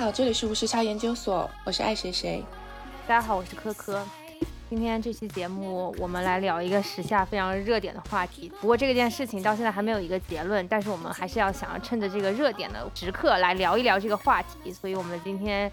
好，这里是无时差研究所，我是爱谁谁。大家好，我是科科。今天这期节目，我们来聊一个时下非常热点的话题。不过这件事情到现在还没有一个结论，但是我们还是要想要趁着这个热点的时刻来聊一聊这个话题。所以我们今天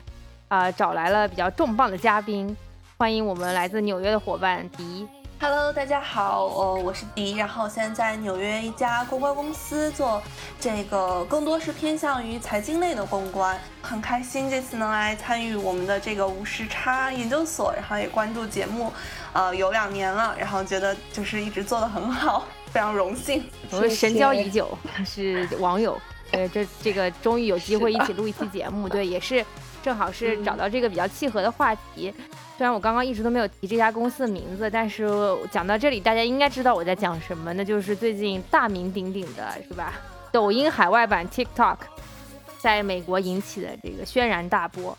啊找来了比较重磅的嘉宾，欢迎我们来自纽约的伙伴迪。Hello，大家好，呃，我是迪，然后现在在纽约一家公关公司做这个，更多是偏向于财经类的公关，很开心这次能来参与我们的这个无时差研究所，然后也关注节目，呃，有两年了，然后觉得就是一直做的很好，非常荣幸。我们神交已久，是网友，呃，这这个终于有机会一起录一期节目，对，也是正好是找到这个比较契合的话题。虽然我刚刚一直都没有提这家公司的名字，但是讲到这里，大家应该知道我在讲什么，那就是最近大名鼎鼎的是吧？抖音海外版 TikTok 在美国引起的这个轩然大波。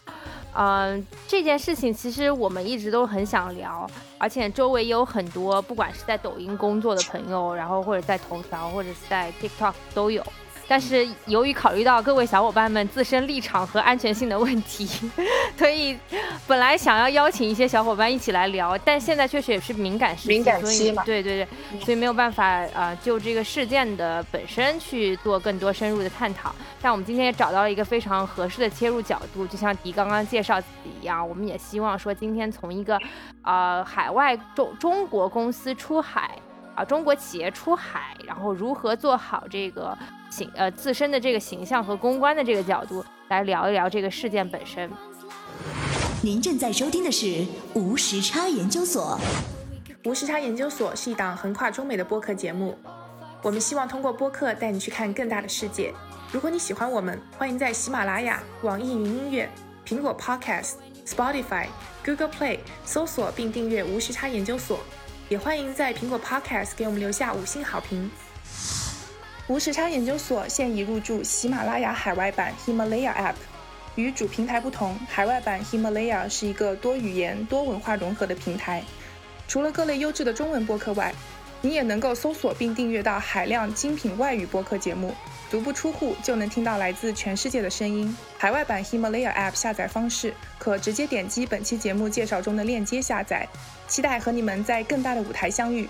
嗯，这件事情其实我们一直都很想聊，而且周围也有很多不管是在抖音工作的朋友，然后或者在头条或者是在 TikTok 都有。但是由于考虑到各位小伙伴们自身立场和安全性的问题，所以本来想要邀请一些小伙伴一起来聊，但现在确实也是敏感时期，敏感期嘛，对对对，所以没有办法啊，就这个事件的本身去做更多深入的探讨。但我们今天也找到了一个非常合适的切入角度，就像迪刚刚介绍自己一样，我们也希望说今天从一个呃海外中中国公司出海啊，中国企业出海，然后如何做好这个。形呃自身的这个形象和公关的这个角度来聊一聊这个事件本身。您正在收听的是无时差研究所。无时差研究所是一档横跨中美的播客节目，我们希望通过播客带你去看更大的世界。如果你喜欢我们，欢迎在喜马拉雅、网易云音乐、苹果 Podcast、Spotify、Google Play 搜索并订阅无时差研究所，也欢迎在苹果 Podcast 给我们留下五星好评。无时差研究所现已入驻喜马拉雅海外版 Himalaya App。与主平台不同，海外版 Himalaya 是一个多语言、多文化融合的平台。除了各类优质的中文播客外，你也能够搜索并订阅到海量精品外语播客节目，足不出户就能听到来自全世界的声音。海外版 Himalaya App 下载方式可直接点击本期节目介绍中的链接下载。期待和你们在更大的舞台相遇。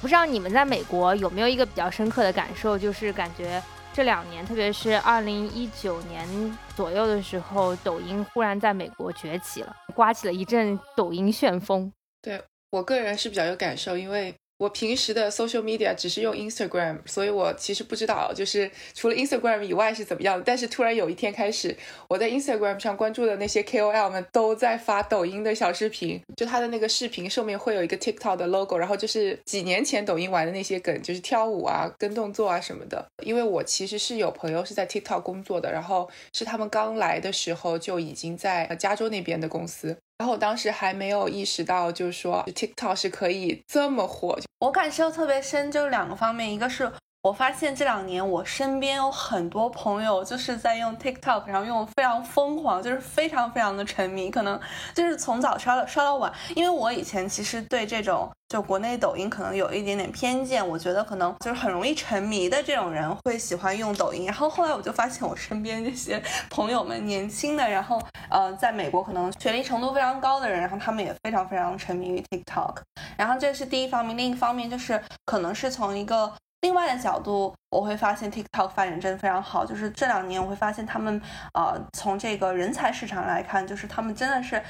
不知道你们在美国有没有一个比较深刻的感受，就是感觉这两年，特别是二零一九年左右的时候，抖音忽然在美国崛起了，刮起了一阵抖音旋风。对我个人是比较有感受，因为。我平时的 social media 只是用 Instagram，所以我其实不知道，就是除了 Instagram 以外是怎么样的。但是突然有一天开始，我在 Instagram 上关注的那些 KOL 们都在发抖音的小视频，就他的那个视频上面会有一个 TikTok 的 logo，然后就是几年前抖音玩的那些梗，就是跳舞啊、跟动作啊什么的。因为我其实是有朋友是在 TikTok 工作的，然后是他们刚来的时候就已经在加州那边的公司。然后我当时还没有意识到，就是说 TikTok 是可以这么火。我感受特别深，就两个方面，一个是。我发现这两年我身边有很多朋友就是在用 TikTok，然后用非常疯狂，就是非常非常的沉迷，可能就是从早刷到刷到晚。因为我以前其实对这种就国内抖音可能有一点点偏见，我觉得可能就是很容易沉迷的这种人会喜欢用抖音。然后后来我就发现我身边这些朋友们，年轻的，然后呃，在美国可能学历程度非常高的人，然后他们也非常非常沉迷于 TikTok。然后这是第一方面，另一方面就是可能是从一个。另外的角度，我会发现 TikTok 发展真的非常好。就是这两年，我会发现他们，呃，从这个人才市场来看，就是他们真的是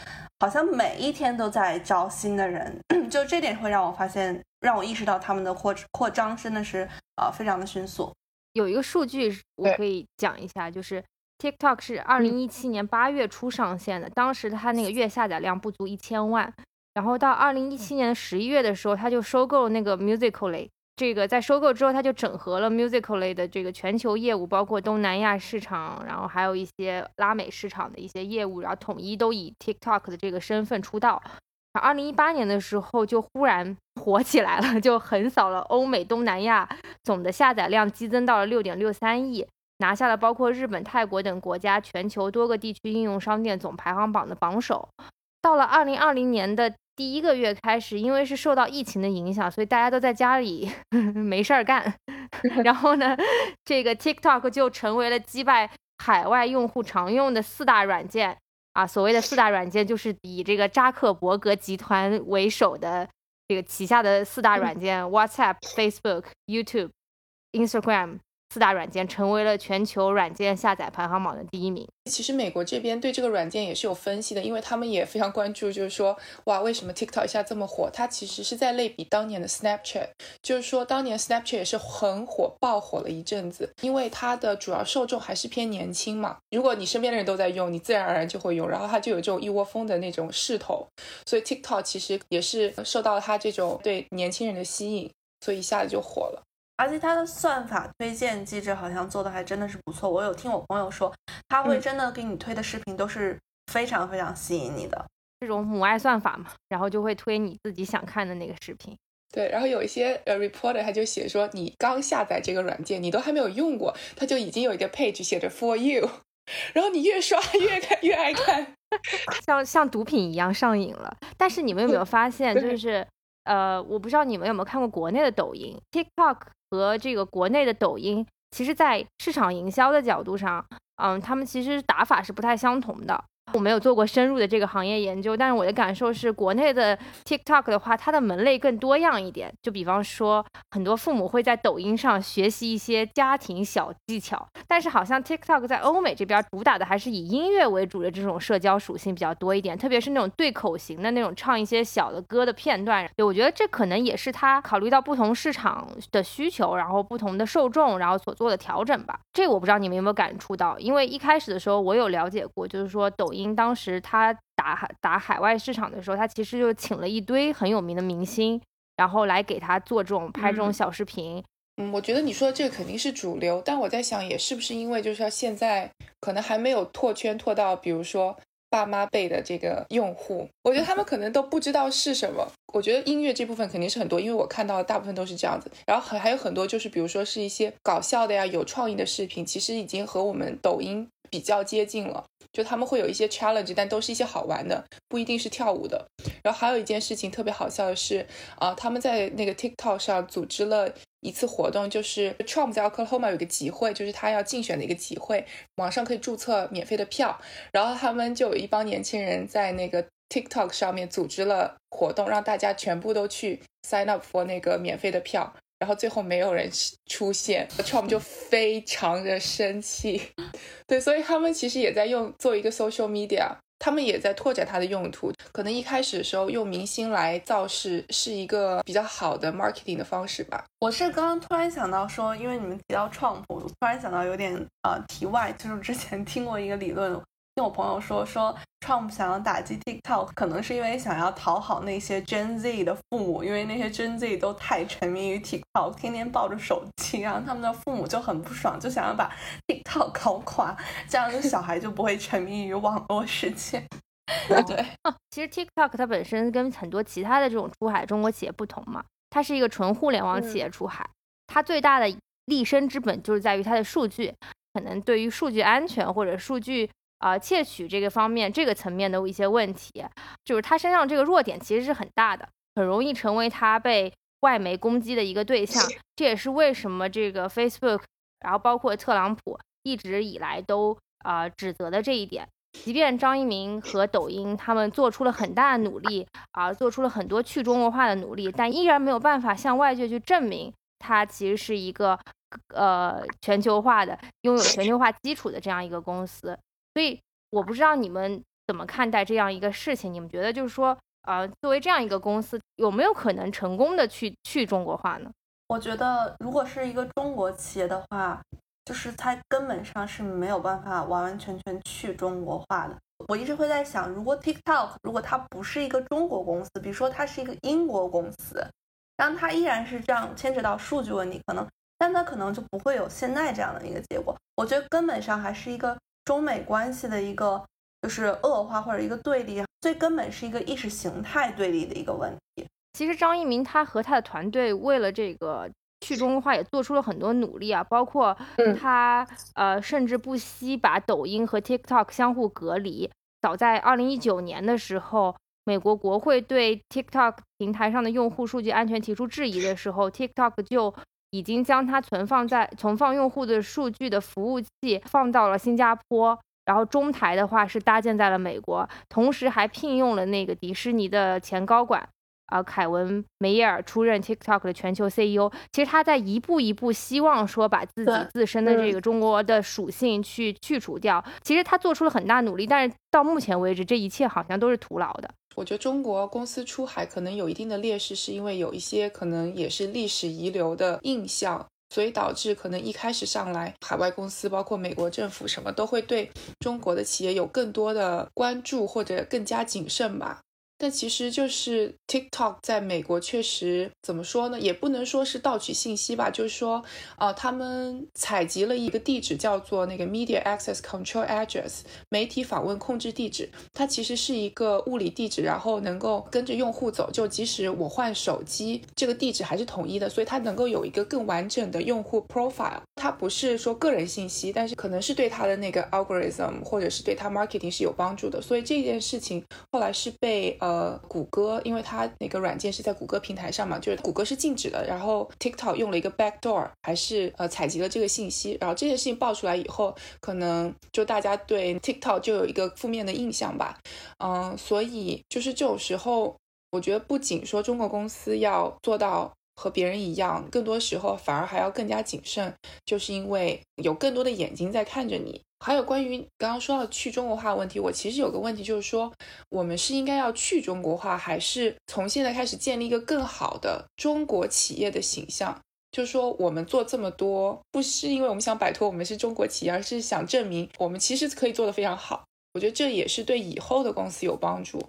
好像每一天都在招新的人。就这点会让我发现，让我意识到他们的扩扩张真的是呃非常的迅速。有一个数据我可以讲一下，就是 TikTok 是二零一七年八月初上线的，当时它那个月下载量不足一千万，然后到二零一七年的十一月的时候，它就收购了那个 Musically。这个在收购之后，它就整合了 Musical 类的这个全球业务，包括东南亚市场，然后还有一些拉美市场的一些业务，然后统一都以 TikTok 的这个身份出道。二零一八年的时候就忽然火起来了，就横扫了欧美、东南亚，总的下载量激增到了六点六三亿，拿下了包括日本、泰国等国家全球多个地区应用商店总排行榜的榜首。到了二零二零年的。第一个月开始，因为是受到疫情的影响，所以大家都在家里 没事儿干。然后呢，这个 TikTok 就成为了击败海外用户常用的四大软件啊，所谓的四大软件就是以这个扎克伯格集团为首的这个旗下的四大软件：WhatsApp、Facebook、YouTube、Instagram。四大软件成为了全球软件下载排行榜的第一名。其实美国这边对这个软件也是有分析的，因为他们也非常关注，就是说，哇，为什么 TikTok 一下这么火？它其实是在类比当年的 Snapchat，就是说，当年 Snapchat 也是很火爆火了一阵子，因为它的主要受众还是偏年轻嘛。如果你身边的人都在用，你自然而然就会用，然后它就有这种一窝蜂的那种势头，所以 TikTok 其实也是受到了它这种对年轻人的吸引，所以一下子就火了。而且它的算法推荐机制好像做的还真的是不错。我有听我朋友说，他会真的给你推的视频都是非常非常吸引你的这种母爱算法嘛，然后就会推你自己想看的那个视频。对，然后有一些呃 reporter 他就写说，你刚下载这个软件，你都还没有用过，他就已经有一个 page 写着 for you，然后你越刷 越看越爱看，像像毒品一样上瘾了。但是你们有没有发现，就是呃，我不知道你们有没有看过国内的抖音 TikTok。和这个国内的抖音，其实，在市场营销的角度上，嗯，他们其实打法是不太相同的。我没有做过深入的这个行业研究，但是我的感受是，国内的 TikTok 的话，它的门类更多样一点。就比方说，很多父母会在抖音上学习一些家庭小技巧，但是好像 TikTok 在欧美这边主打的还是以音乐为主的这种社交属性比较多一点，特别是那种对口型的那种唱一些小的歌的片段。对，我觉得这可能也是他考虑到不同市场的需求，然后不同的受众，然后所做的调整吧。这我不知道你们有没有感触到，因为一开始的时候我有了解过，就是说抖音。因当时他打打海外市场的时候，他其实就请了一堆很有名的明星，然后来给他做这种拍这种小视频。嗯，我觉得你说的这个肯定是主流，但我在想，也是不是因为就是说现在可能还没有拓圈拓到，比如说爸妈辈的这个用户，我觉得他们可能都不知道是什么。我觉得音乐这部分肯定是很多，因为我看到的大部分都是这样子。然后还还有很多就是比如说是一些搞笑的呀、有创意的视频，其实已经和我们抖音比较接近了。就他们会有一些 challenge，但都是一些好玩的，不一定是跳舞的。然后还有一件事情特别好笑的是，啊，他们在那个 TikTok 上组织了一次活动，就是 Trump 在 Oklahoma 有个集会，就是他要竞选的一个集会，网上可以注册免费的票。然后他们就有一帮年轻人在那个 TikTok 上面组织了活动，让大家全部都去 sign up for 那个免费的票。然后最后没有人出现，Trump 就非常的生气。对，所以他们其实也在用做一个 social media，他们也在拓展它的用途。可能一开始的时候用明星来造势是一个比较好的 marketing 的方式吧。我是刚刚突然想到说，因为你们提到 Trump，我突然想到有点呃题外，就是之前听过一个理论。听我朋友说，说 Trump 想要打击 TikTok，可能是因为想要讨好那些 Gen Z 的父母，因为那些 Gen Z 都太沉迷于 TikTok，天天抱着手机，然后他们的父母就很不爽，就想要把 TikTok 搞垮，这样就小孩就不会沉迷于网络世界。对，其实 TikTok 它本身跟很多其他的这种出海中国企业不同嘛，它是一个纯互联网企业出海，它最大的立身之本就是在于它的数据，可能对于数据安全或者数据。啊，窃取这个方面，这个层面的一些问题，就是他身上这个弱点其实是很大的，很容易成为他被外媒攻击的一个对象。这也是为什么这个 Facebook，然后包括特朗普一直以来都啊指责的这一点。即便张一鸣和抖音他们做出了很大的努力啊，做出了很多去中国化的努力，但依然没有办法向外界去证明它其实是一个呃全球化的、拥有全球化基础的这样一个公司。所以我不知道你们怎么看待这样一个事情？你们觉得就是说，呃，作为这样一个公司，有没有可能成功的去去中国化呢？我觉得，如果是一个中国企业的话，就是它根本上是没有办法完完全全去中国化的。我一直会在想，如果 TikTok 如果它不是一个中国公司，比如说它是一个英国公司，然后它依然是这样牵扯到数据问题，可能，但它可能就不会有现在这样的一个结果。我觉得根本上还是一个。中美关系的一个就是恶化或者一个对立，最根本是一个意识形态对立的一个问题。其实张一鸣他和他的团队为了这个去中国化也做出了很多努力啊，包括他呃甚至不惜把抖音和 TikTok 相互隔离。早在二零一九年的时候，美国国会对 TikTok 平台上的用户数据安全提出质疑的时候，TikTok 就已经将它存放在存放用户的数据的服务器放到了新加坡，然后中台的话是搭建在了美国，同时还聘用了那个迪士尼的前高管。啊，凯文·梅耶尔出任 TikTok 的全球 CEO，其实他在一步一步希望说把自己自身的这个中国的属性去去除掉。其实他做出了很大努力，但是到目前为止，这一切好像都是徒劳的。我觉得中国公司出海可能有一定的劣势，是因为有一些可能也是历史遗留的印象，所以导致可能一开始上来海外公司，包括美国政府什么都会对中国的企业有更多的关注或者更加谨慎吧。但其实就是 TikTok 在美国确实怎么说呢？也不能说是盗取信息吧，就是说，呃，他们采集了一个地址，叫做那个 Media Access Control Address，媒体访问控制地址。它其实是一个物理地址，然后能够跟着用户走，就即使我换手机，这个地址还是统一的，所以它能够有一个更完整的用户 profile。它不是说个人信息，但是可能是对它的那个 algorithm 或者是对它 marketing 是有帮助的。所以这件事情后来是被呃。呃，谷歌，因为它那个软件是在谷歌平台上嘛，就是谷歌是禁止的。然后 TikTok 用了一个 backdoor，还是呃采集了这个信息。然后这件事情爆出来以后，可能就大家对 TikTok 就有一个负面的印象吧。嗯，所以就是这种时候，我觉得不仅说中国公司要做到和别人一样，更多时候反而还要更加谨慎，就是因为有更多的眼睛在看着你。还有关于刚刚说到去中国化的问题，我其实有个问题就是说，我们是应该要去中国化，还是从现在开始建立一个更好的中国企业的形象？就是说，我们做这么多，不是因为我们想摆脱我们是中国企业，而是想证明我们其实可以做得非常好。我觉得这也是对以后的公司有帮助。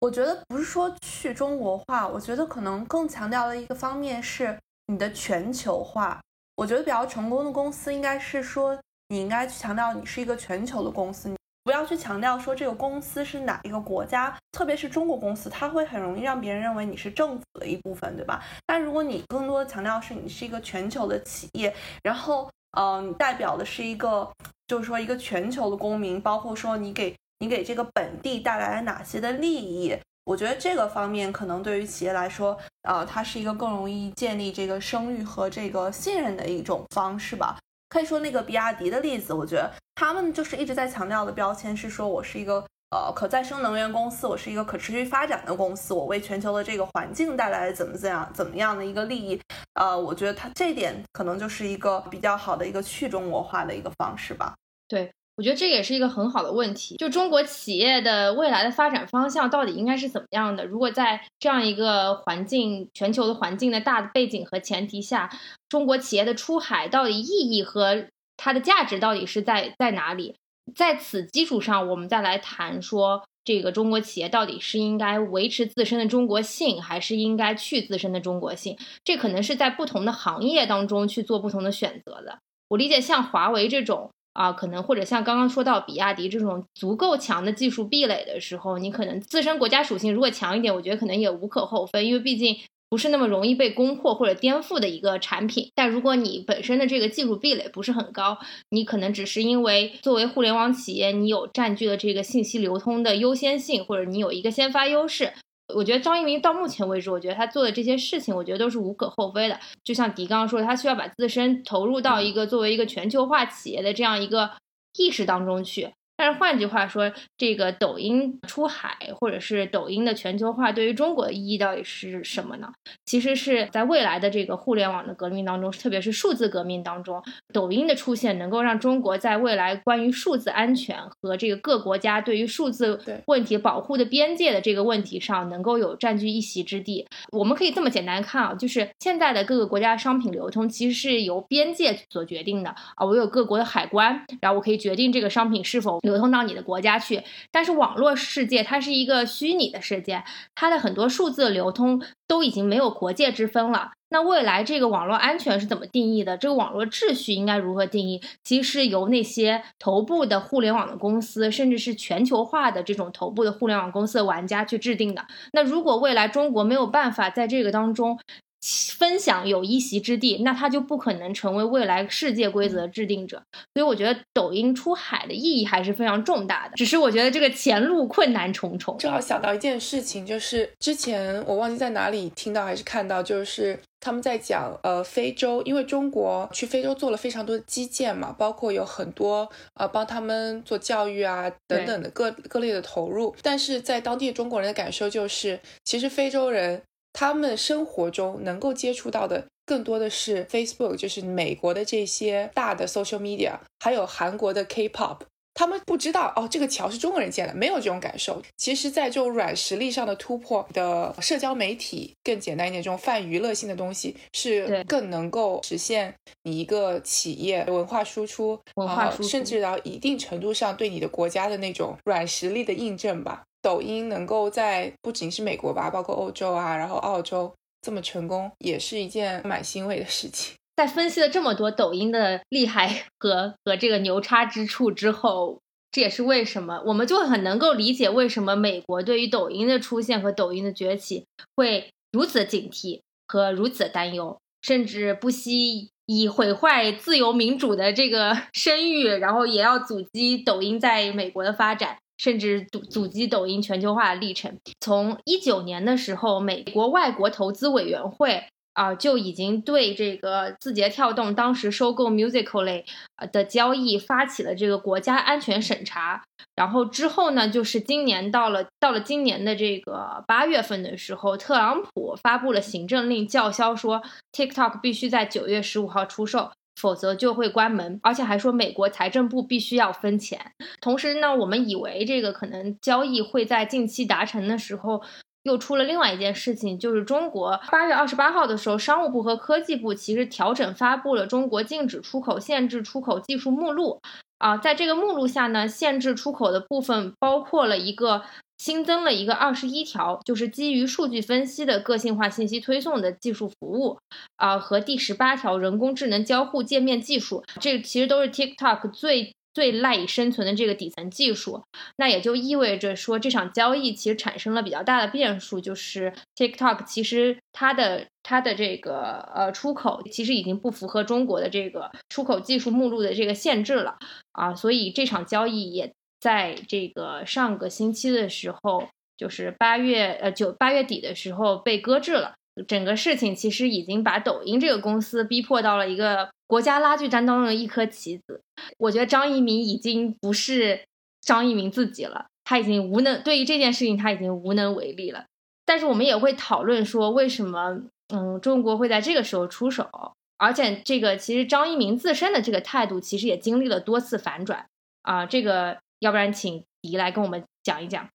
我觉得不是说去中国化，我觉得可能更强调的一个方面是你的全球化。我觉得比较成功的公司应该是说。你应该去强调你是一个全球的公司，不要去强调说这个公司是哪一个国家，特别是中国公司，它会很容易让别人认为你是政府的一部分，对吧？但如果你更多的强调是你是一个全球的企业，然后，嗯，你代表的是一个，就是说一个全球的公民，包括说你给你给这个本地带来了哪些的利益，我觉得这个方面可能对于企业来说，呃，它是一个更容易建立这个声誉和这个信任的一种方式吧。可以说那个比亚迪的例子，我觉得他们就是一直在强调的标签是说，我是一个呃可再生能源公司，我是一个可持续发展的公司，我为全球的这个环境带来怎么怎样怎么样的一个利益。呃，我觉得它这点可能就是一个比较好的一个去中国化的一个方式吧。对。我觉得这也是一个很好的问题，就中国企业的未来的发展方向到底应该是怎么样的？如果在这样一个环境、全球的环境的大的背景和前提下，中国企业的出海到底意义和它的价值到底是在在哪里？在此基础上，我们再来谈说，这个中国企业到底是应该维持自身的中国性，还是应该去自身的中国性？这可能是在不同的行业当中去做不同的选择的。我理解，像华为这种。啊，可能或者像刚刚说到比亚迪这种足够强的技术壁垒的时候，你可能自身国家属性如果强一点，我觉得可能也无可厚非，因为毕竟不是那么容易被攻破或者颠覆的一个产品。但如果你本身的这个技术壁垒不是很高，你可能只是因为作为互联网企业，你有占据了这个信息流通的优先性，或者你有一个先发优势。我觉得张一鸣到目前为止，我觉得他做的这些事情，我觉得都是无可厚非的。就像迪刚刚说，他需要把自身投入到一个作为一个全球化企业的这样一个意识当中去。但是换句话说，这个抖音出海，或者是抖音的全球化，对于中国的意义到底是什么呢？其实是在未来的这个互联网的革命当中，特别是数字革命当中，抖音的出现能够让中国在未来关于数字安全和这个各国家对于数字问题保护的边界的这个问题上，能够有占据一席之地。我们可以这么简单看啊，就是现在的各个国家商品流通其实是由边界所决定的啊，我有各国的海关，然后我可以决定这个商品是否。流通到你的国家去，但是网络世界它是一个虚拟的世界，它的很多数字流通都已经没有国界之分了。那未来这个网络安全是怎么定义的？这个网络秩序应该如何定义？其实由那些头部的互联网的公司，甚至是全球化的这种头部的互联网公司的玩家去制定的。那如果未来中国没有办法在这个当中，分享有一席之地，那他就不可能成为未来世界规则制定者。所以我觉得抖音出海的意义还是非常重大的。只是我觉得这个前路困难重重。正好想到一件事情，就是之前我忘记在哪里听到还是看到，就是他们在讲呃非洲，因为中国去非洲做了非常多的基建嘛，包括有很多呃帮他们做教育啊等等的各各类的投入。但是在当地中国人的感受就是，其实非洲人。他们生活中能够接触到的更多的是 Facebook，就是美国的这些大的 social media，还有韩国的 K-pop。他们不知道哦，这个桥是中国人建的，没有这种感受。其实，在这种软实力上的突破的社交媒体，更简单一点，这种泛娱乐性的东西是更能够实现你一个企业文化输出，文化输出，甚至到一定程度上对你的国家的那种软实力的印证吧。抖音能够在不仅是美国吧，包括欧洲啊，然后澳洲这么成功，也是一件蛮欣慰的事情。在分析了这么多抖音的厉害和和这个牛叉之处之后，这也是为什么我们就很能够理解为什么美国对于抖音的出现和抖音的崛起会如此警惕和如此担忧，甚至不惜以毁坏自由民主的这个 声誉，然后也要阻击抖音在美国的发展。甚至阻阻击抖音全球化的历程。从一九年的时候，美国外国投资委员会啊就已经对这个字节跳动当时收购 Musical.ly 的交易发起了这个国家安全审查。然后之后呢，就是今年到了到了今年的这个八月份的时候，特朗普发布了行政令，叫嚣说 TikTok 必须在九月十五号出售。否则就会关门，而且还说美国财政部必须要分钱。同时呢，我们以为这个可能交易会在近期达成的时候，又出了另外一件事情，就是中国八月二十八号的时候，商务部和科技部其实调整发布了中国禁止出口、限制出口技术目录。啊，在这个目录下呢，限制出口的部分包括了一个。新增了一个二十一条，就是基于数据分析的个性化信息推送的技术服务，啊，和第十八条人工智能交互界面技术，这其实都是 TikTok 最最赖以生存的这个底层技术。那也就意味着说，这场交易其实产生了比较大的变数，就是 TikTok 其实它的它的这个呃出口其实已经不符合中国的这个出口技术目录的这个限制了啊，所以这场交易也。在这个上个星期的时候，就是八月呃九八月底的时候被搁置了。整个事情其实已经把抖音这个公司逼迫到了一个国家拉锯战当中的一颗棋子。我觉得张一鸣已经不是张一鸣自己了，他已经无能对于这件事情他已经无能为力了。但是我们也会讨论说，为什么嗯中国会在这个时候出手？而且这个其实张一鸣自身的这个态度其实也经历了多次反转啊，这个。要不然，请迪来跟我们讲一讲。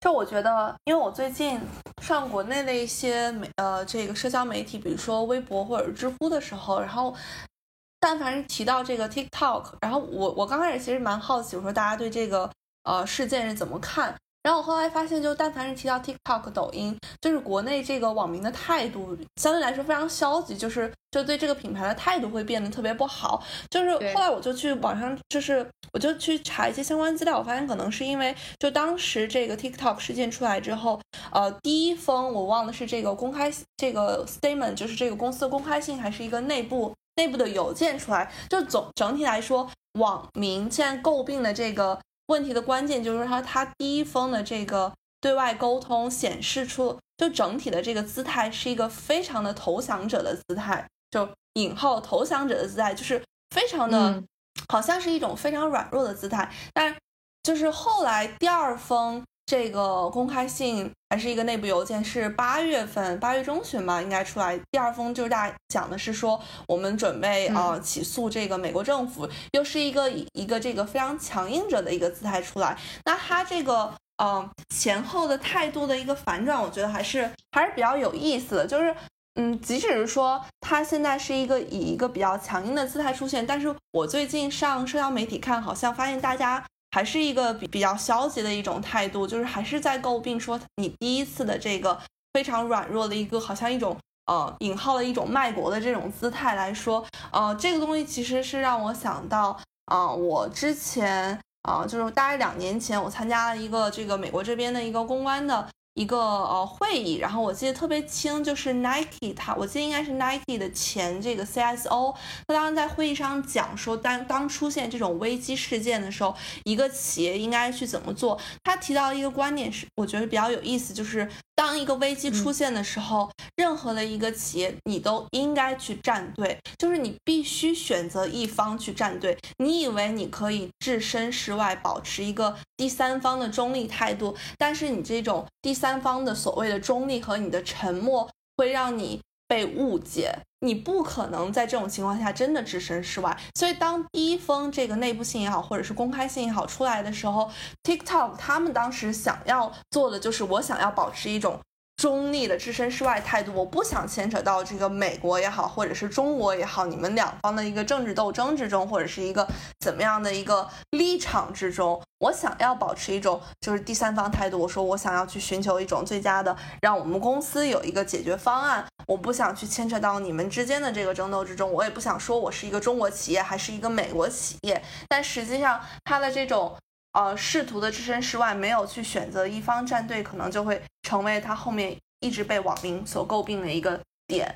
就我觉得，因为我最近上国内的一些媒呃这个社交媒体，比如说微博或者知乎的时候，然后但凡是提到这个 TikTok，然后我我刚开始其实蛮好奇，我说大家对这个呃事件是怎么看？然后我后来发现，就但凡是提到 TikTok、抖音，就是国内这个网民的态度相对来说非常消极，就是就对这个品牌的态度会变得特别不好。就是后来我就去网上，就是我就去查一些相关资料，我发现可能是因为就当时这个 TikTok 事件出来之后，呃，第一封我忘了是这个公开这个 statement，就是这个公司的公开信，还是一个内部内部的邮件出来。就总整体来说，网民现在诟病的这个。问题的关键就是说，他第一封的这个对外沟通显示出，就整体的这个姿态是一个非常的投降者的姿态，就引号投降者的姿态，就是非常的，好像是一种非常软弱的姿态。但就是后来第二封。这个公开信还是一个内部邮件，是八月份八月中旬吧，应该出来。第二封就是大家讲的是说，我们准备呃起诉这个美国政府，又是一个一个这个非常强硬者的一个姿态出来。那他这个呃前后的态度的一个反转，我觉得还是还是比较有意思的。就是嗯，即使是说他现在是一个以一个比较强硬的姿态出现，但是我最近上社交媒体看，好像发现大家。还是一个比比较消极的一种态度，就是还是在诟病说你第一次的这个非常软弱的一个，好像一种呃引号的一种卖国的这种姿态来说，呃，这个东西其实是让我想到啊，我之前啊，就是大概两年前我参加了一个这个美国这边的一个公关的一个呃会议，然后我记得特别清，就是 Nike 他，我记得应该是 Nike 的前这个 CSO，他当时在会议上讲说，当当出现这种危机事件的时候，一个企业应该去怎么做。他提到一个观点是，我觉得比较有意思，就是当一个危机出现的时候，任何的一个企业你都应该去站队，就是你必须选择一方去站队。你以为你可以置身事外，保持一个第三方的中立态度，但是你这种第三。三方的所谓的中立和你的沉默会让你被误解，你不可能在这种情况下真的置身事外。所以，当第一封这个内部信也好，或者是公开信也好出来的时候，TikTok 他们当时想要做的就是，我想要保持一种。中立的置身事外态度，我不想牵扯到这个美国也好，或者是中国也好，你们两方的一个政治斗争之中，或者是一个怎么样的一个立场之中，我想要保持一种就是第三方态度。我说我想要去寻求一种最佳的，让我们公司有一个解决方案。我不想去牵扯到你们之间的这个争斗之中，我也不想说我是一个中国企业还是一个美国企业。但实际上，他的这种。呃，试图的置身事外，没有去选择一方站队，可能就会成为他后面一直被网民所诟病的一个点。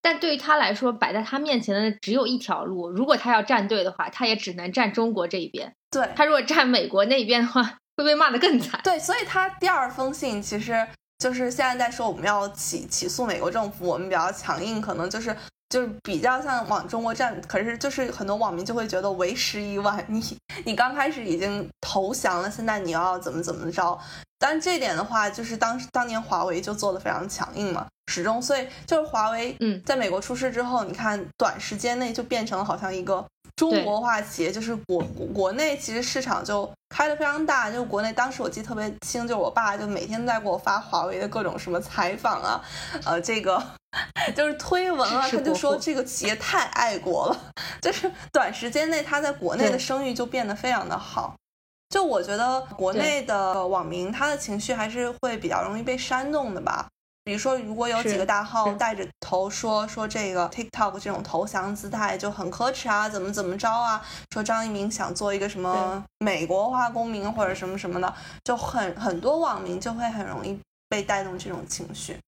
但对于他来说，摆在他面前的只有一条路，如果他要站队的话，他也只能站中国这一边。对他如果站美国那一边的话，会被骂得更惨。对，所以他第二封信其实就是现在在说我们要起起诉美国政府，我们比较强硬，可能就是。就是比较像往中国站，可是就是很多网民就会觉得为时已晚。你 你刚开始已经投降了，现在你要怎么怎么着？但这点的话，就是当当年华为就做的非常强硬嘛，始终。所以就是华为，嗯，在美国出事之后，你看短时间内就变成了好像一个。中国化企业就是国国内其实市场就开的非常大，就国内当时我记得特别清，就我爸就每天在给我发华为的各种什么采访啊，呃，这个 就是推文啊，他就说这个企业太爱国了，就是短时间内他在国内的声誉就变得非常的好。就我觉得国内的网民他的情绪还是会比较容易被煽动的吧。比如说，如果有几个大号带着头说说这个 TikTok 这种投降姿态就很可耻啊，怎么怎么着啊？说张一鸣想做一个什么美国化公民或者什么什么的，就很很多网民就会很容易被带动这种情绪。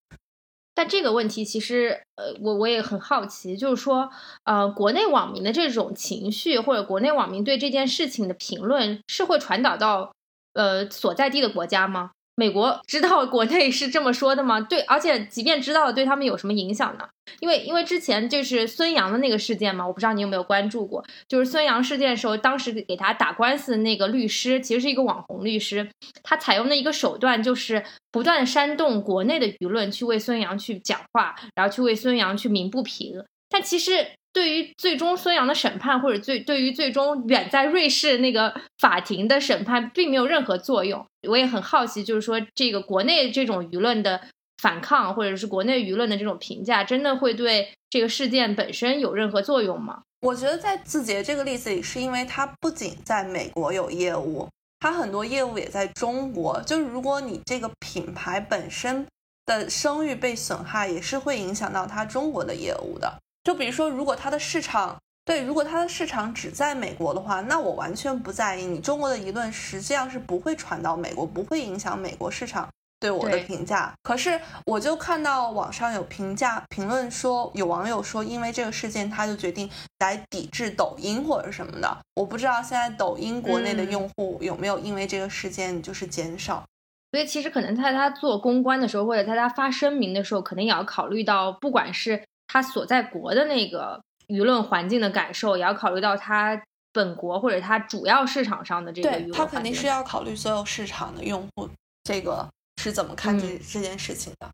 但这个问题其实，呃，我我也很好奇，就是说，呃，国内网民的这种情绪，或者国内网民对这件事情的评论，是会传导到呃所在地的国家吗？美国知道国内是这么说的吗？对，而且即便知道了，对他们有什么影响呢？因为因为之前就是孙杨的那个事件嘛，我不知道你有没有关注过。就是孙杨事件的时候，当时给他打官司的那个律师，其实是一个网红律师，他采用的一个手段就是不断的煽动国内的舆论去为孙杨去讲话，然后去为孙杨去鸣不平。但其实。对于最终孙杨的审判，或者最对于最终远在瑞士那个法庭的审判，并没有任何作用。我也很好奇，就是说这个国内这种舆论的反抗，或者是国内舆论的这种评价，真的会对这个事件本身有任何作用吗？我觉得在字节这个例子里，是因为它不仅在美国有业务，它很多业务也在中国。就是如果你这个品牌本身的声誉被损害，也是会影响到它中国的业务的。就比如说，如果它的市场对，如果它的市场只在美国的话，那我完全不在意你中国的舆论，实际上是不会传到美国，不会影响美国市场对我的评价。可是我就看到网上有评价评论说，有网友说，因为这个事件，他就决定来抵制抖音或者什么的。我不知道现在抖音国内的用户有没有因为这个事件就是减少。所以其实可能在他做公关的时候，或者在他发声明的时候，可能也要考虑到，不管是。他所在国的那个舆论环境的感受，也要考虑到他本国或者他主要市场上的这个舆论。他肯定是要考虑所有市场的用户，这个是怎么看这这件事情的。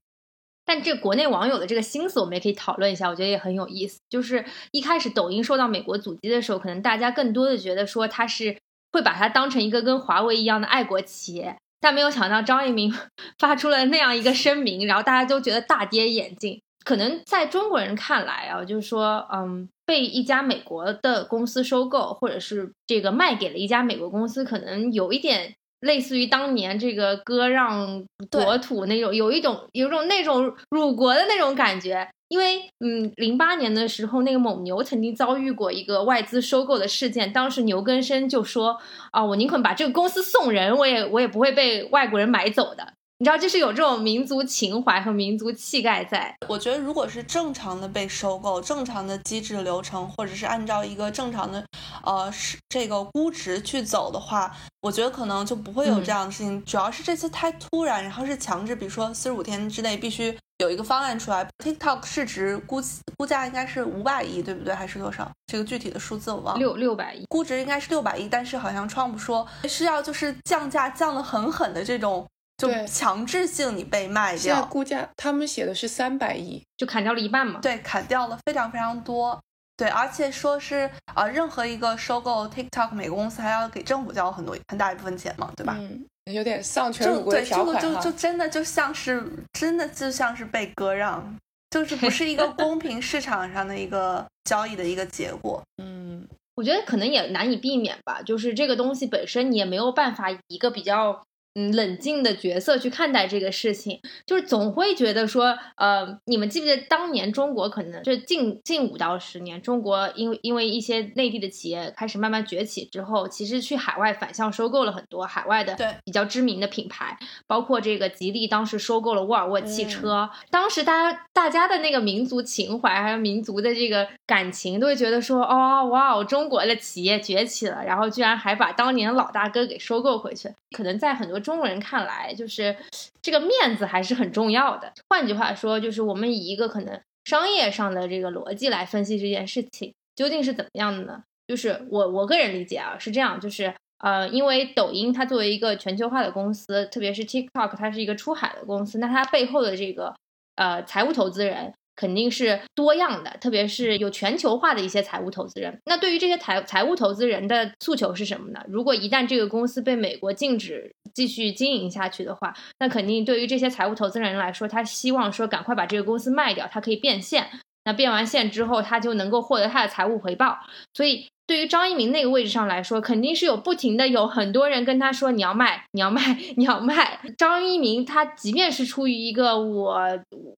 但这国内网友的这个心思，我们也可以讨论一下，我觉得也很有意思。就是一开始抖音受到美国阻击的时候，可能大家更多的觉得说它是会把它当成一个跟华为一样的爱国企业，但没有想到张一鸣 发出了那样一个声明，然后大家都觉得大跌眼镜。可能在中国人看来啊，就是说，嗯，被一家美国的公司收购，或者是这个卖给了一家美国公司，可能有一点类似于当年这个割让国土那种，有一种有种那种辱国的那种感觉。因为，嗯，零八年的时候，那个蒙牛曾经遭遇过一个外资收购的事件，当时牛根生就说，啊，我宁肯把这个公司送人，我也我也不会被外国人买走的。你知道，就是有这种民族情怀和民族气概在。我觉得，如果是正常的被收购，正常的机制流程，或者是按照一个正常的，呃，是这个估值去走的话，我觉得可能就不会有这样的事情。主要是这次太突然，然后是强制，比如说四十五天之内必须有一个方案出来。TikTok 市值估估价应该是五百亿，对不对？还是多少？这个具体的数字我忘了。六六百亿，估值应该是六百亿，但是好像川普说是要就是降价降的很狠的这种。就强制性你被卖掉，现在估价他们写的是三百亿，就砍掉了一半嘛。对，砍掉了非常非常多。对，而且说是啊，任何一个收购 TikTok 每个公司还要给政府交很多很大一部分钱嘛，对吧？嗯，有点丧权辱国的条款就就就真的就像是真的就像是被割让，就是不是一个公平市场上的一个 交易的一个结果。嗯，我觉得可能也难以避免吧，就是这个东西本身你也没有办法一个比较。嗯，冷静的角色去看待这个事情，就是总会觉得说，呃，你们记不记得当年中国可能就近近五到十年，中国因为因为一些内地的企业开始慢慢崛起之后，其实去海外反向收购了很多海外的比较知名的品牌，包括这个吉利当时收购了沃尔沃汽车，当时大家大家的那个民族情怀还有民族的这个感情，都会觉得说，哦哇，中国的企业崛起了，然后居然还把当年老大哥给收购回去，可能在很多。中国人看来，就是这个面子还是很重要的。换句话说，就是我们以一个可能商业上的这个逻辑来分析这件事情，究竟是怎么样的呢？就是我我个人理解啊，是这样，就是呃，因为抖音它作为一个全球化的公司，特别是 TikTok 它是一个出海的公司，那它背后的这个呃财务投资人。肯定是多样的，特别是有全球化的一些财务投资人。那对于这些财财务投资人的诉求是什么呢？如果一旦这个公司被美国禁止继续经营下去的话，那肯定对于这些财务投资人来说，他希望说赶快把这个公司卖掉，他可以变现。那变完现之后，他就能够获得他的财务回报。所以。对于张一鸣那个位置上来说，肯定是有不停的有很多人跟他说你要卖，你要卖，你要卖。张一鸣他即便是出于一个我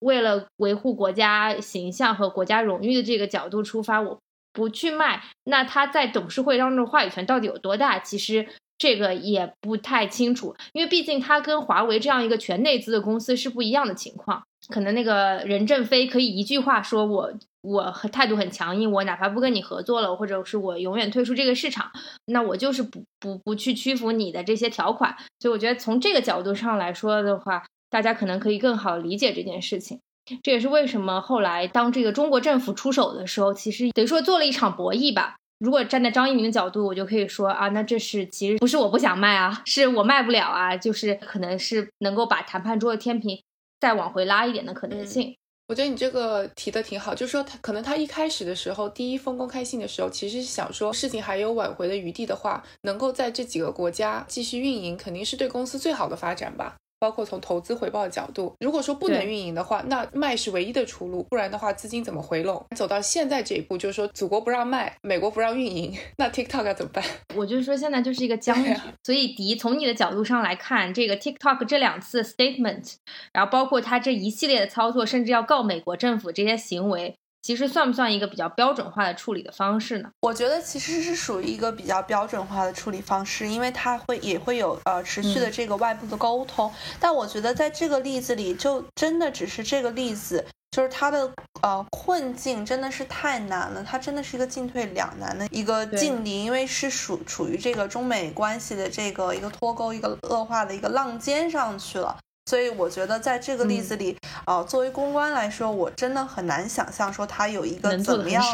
为了维护国家形象和国家荣誉的这个角度出发，我不去卖，那他在董事会当中的话语权到底有多大？其实这个也不太清楚，因为毕竟他跟华为这样一个全内资的公司是不一样的情况。可能那个任正非可以一句话说我。我态度很强硬，我哪怕不跟你合作了，或者是我永远退出这个市场，那我就是不不不去屈服你的这些条款。所以我觉得从这个角度上来说的话，大家可能可以更好理解这件事情。这也是为什么后来当这个中国政府出手的时候，其实等于说做了一场博弈吧。如果站在张一鸣的角度，我就可以说啊，那这是其实不是我不想卖啊，是我卖不了啊，就是可能是能够把谈判桌的天平再往回拉一点的可能性。我觉得你这个提的挺好，就是说他可能他一开始的时候，第一封公开信的时候，其实是想说事情还有挽回的余地的话，能够在这几个国家继续运营，肯定是对公司最好的发展吧。包括从投资回报的角度，如果说不能运营的话，那卖是唯一的出路，不然的话资金怎么回笼？走到现在这一步，就是说祖国不让卖，美国不让运营，那 TikTok 要怎么办？我就是说现在就是一个僵局。所以迪从你的角度上来看，这个 TikTok 这两次 statement，然后包括他这一系列的操作，甚至要告美国政府这些行为。其实算不算一个比较标准化的处理的方式呢？我觉得其实是属于一个比较标准化的处理方式，因为它会也会有呃持续的这个外部的沟通。但我觉得在这个例子里，就真的只是这个例子，就是它的呃困境真的是太难了，它真的是一个进退两难的一个境地，因为是属处于这个中美关系的这个一个脱钩、一个恶化的一个浪尖上去了。所以我觉得在这个例子里，啊，作为公关来说，我真的很难想象说他有一个怎么样、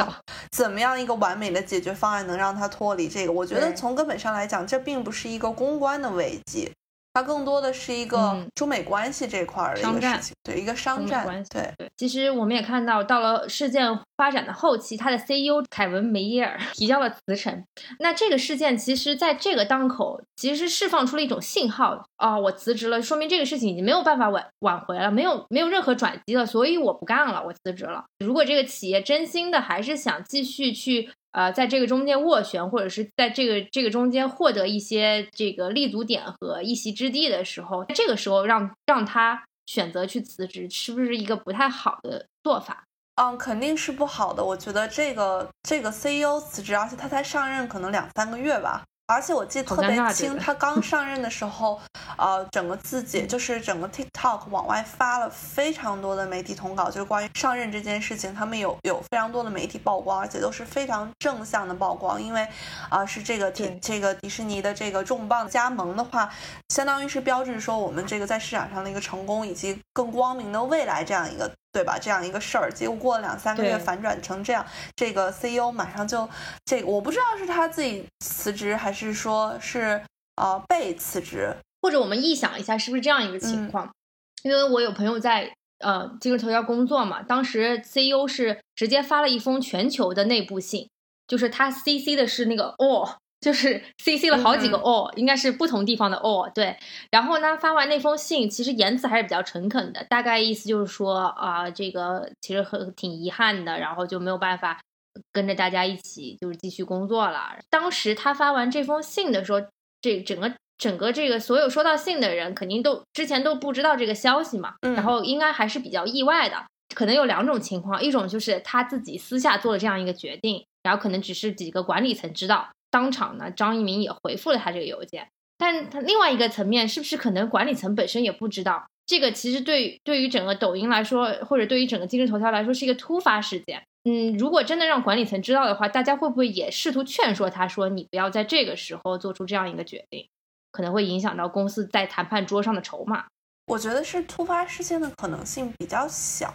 怎么样一个完美的解决方案能让他脱离这个。我觉得从根本上来讲，这并不是一个公关的危机。它更多的是一个中美关系这块儿的一个事情，对一个商战。对对，其实我们也看到，到了事件发展的后期，他的 CEO 凯文梅耶尔提交了辞呈。那这个事件其实在这个当口，其实释放出了一种信号啊，我辞职了，说明这个事情已经没有办法挽挽回了，没有没有任何转机了，所以我不干了，我辞职了。如果这个企业真心的还是想继续去。呃，在这个中间斡旋，或者是在这个这个中间获得一些这个立足点和一席之地的时候，这个时候让让他选择去辞职，是不是一个不太好的做法？嗯，肯定是不好的。我觉得这个这个 CEO 辞职，而且他才上任可能两三个月吧，而且我记得特别清，他刚上任的时候，呃，整个自己就是整个 TikTok 往外发了非常多的媒体通稿，就是关于上任这件事情，他们有有非常多的媒体曝光，而且都是非常正向的曝光，因为啊是这个迪这个迪士尼的这个重磅加盟的话，相当于是标志说我们这个在市场上的一个成功以及更光明的未来这样一个。对吧？这样一个事儿，结果过了两三个月反转成这样，这个 CEO 马上就这个，我不知道是他自己辞职，还是说是呃被辞职，或者我们臆想一下是不是这样一个情况？因为我有朋友在呃今日头条工作嘛，当时 CEO 是直接发了一封全球的内部信，就是他 CC 的是那个哦。就是 C C 了好几个哦，应该是不同地方的哦，对。然后呢，发完那封信，其实言辞还是比较诚恳的，大概意思就是说啊，这个其实很挺遗憾的，然后就没有办法跟着大家一起就是继续工作了。当时他发完这封信的时候，这整个整个这个所有收到信的人肯定都之前都不知道这个消息嘛，然后应该还是比较意外的。可能有两种情况，一种就是他自己私下做了这样一个决定，然后可能只是几个管理层知道。当场呢，张一鸣也回复了他这个邮件，但他另外一个层面是不是可能管理层本身也不知道？这个其实对对于整个抖音来说，或者对于整个今日头条来说是一个突发事件。嗯，如果真的让管理层知道的话，大家会不会也试图劝说他说你不要在这个时候做出这样一个决定，可能会影响到公司在谈判桌上的筹码？我觉得是突发事件的可能性比较小，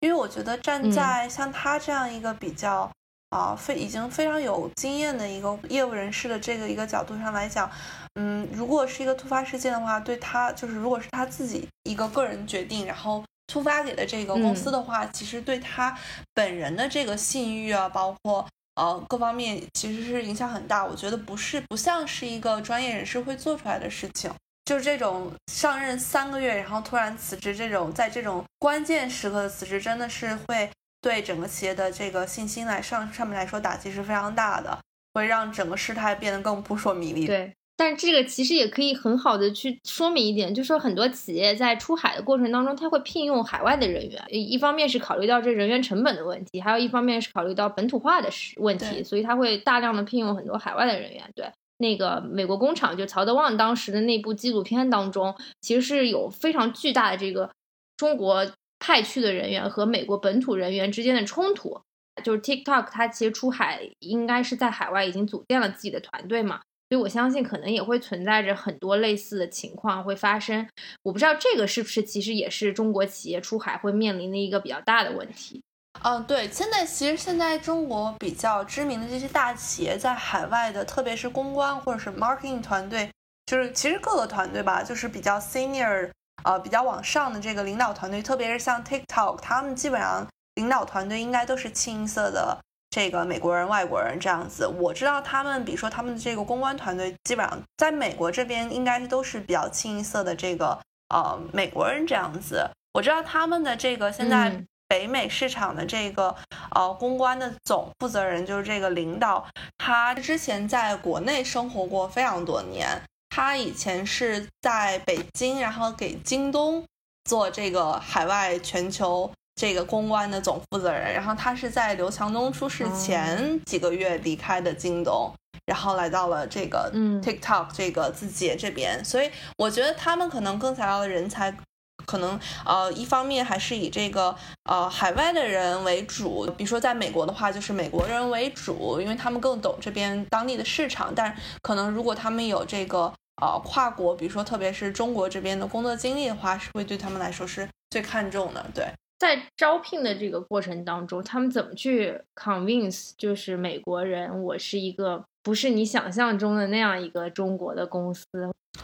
因为我觉得站在像他这样一个比较。啊，非已经非常有经验的一个业务人士的这个一个角度上来讲，嗯，如果是一个突发事件的话，对他就是如果是他自己一个个人决定，然后突发给了这个公司的话，其实对他本人的这个信誉啊，包括呃各方面其实是影响很大。我觉得不是不像是一个专业人士会做出来的事情，就是这种上任三个月然后突然辞职，这种在这种关键时刻的辞职，真的是会。对整个企业的这个信心来上上面来说打击是非常大的，会让整个事态变得更扑朔迷离。对，但这个其实也可以很好的去说明一点，就是说很多企业在出海的过程当中，他会聘用海外的人员，一方面是考虑到这人员成本的问题，还有一方面是考虑到本土化的问题，所以他会大量的聘用很多海外的人员。对，那个美国工厂就曹德旺当时的那部纪录片当中，其实是有非常巨大的这个中国。派去的人员和美国本土人员之间的冲突，就是 TikTok 它其实出海应该是在海外已经组建了自己的团队嘛，所以我相信可能也会存在着很多类似的情况会发生。我不知道这个是不是其实也是中国企业出海会面临的一个比较大的问题。嗯，对，现在其实现在中国比较知名的这些大企业在海外的，特别是公关或者是 marketing 团队，就是其实各个团队吧，就是比较 senior。呃，比较往上的这个领导团队，特别是像 TikTok，他们基本上领导团队应该都是清一色的这个美国人、外国人这样子。我知道他们，比如说他们的这个公关团队，基本上在美国这边应该都是比较清一色的这个呃美国人这样子。我知道他们的这个现在北美市场的这个呃公关的总负责人就是这个领导，他之前在国内生活过非常多年。他以前是在北京，然后给京东做这个海外全球这个公关的总负责人。然后他是在刘强东出事前几个月离开的京东，然后来到了这个 TikTok 这个字节这边。所以我觉得他们可能更想要的人才，可能呃一方面还是以这个呃海外的人为主，比如说在美国的话就是美国人为主，因为他们更懂这边当地的市场。但可能如果他们有这个呃，跨国，比如说特别是中国这边的工作经历的话，是会对他们来说是最看重的。对，在招聘的这个过程当中，他们怎么去 convince 就是美国人，我是一个不是你想象中的那样一个中国的公司？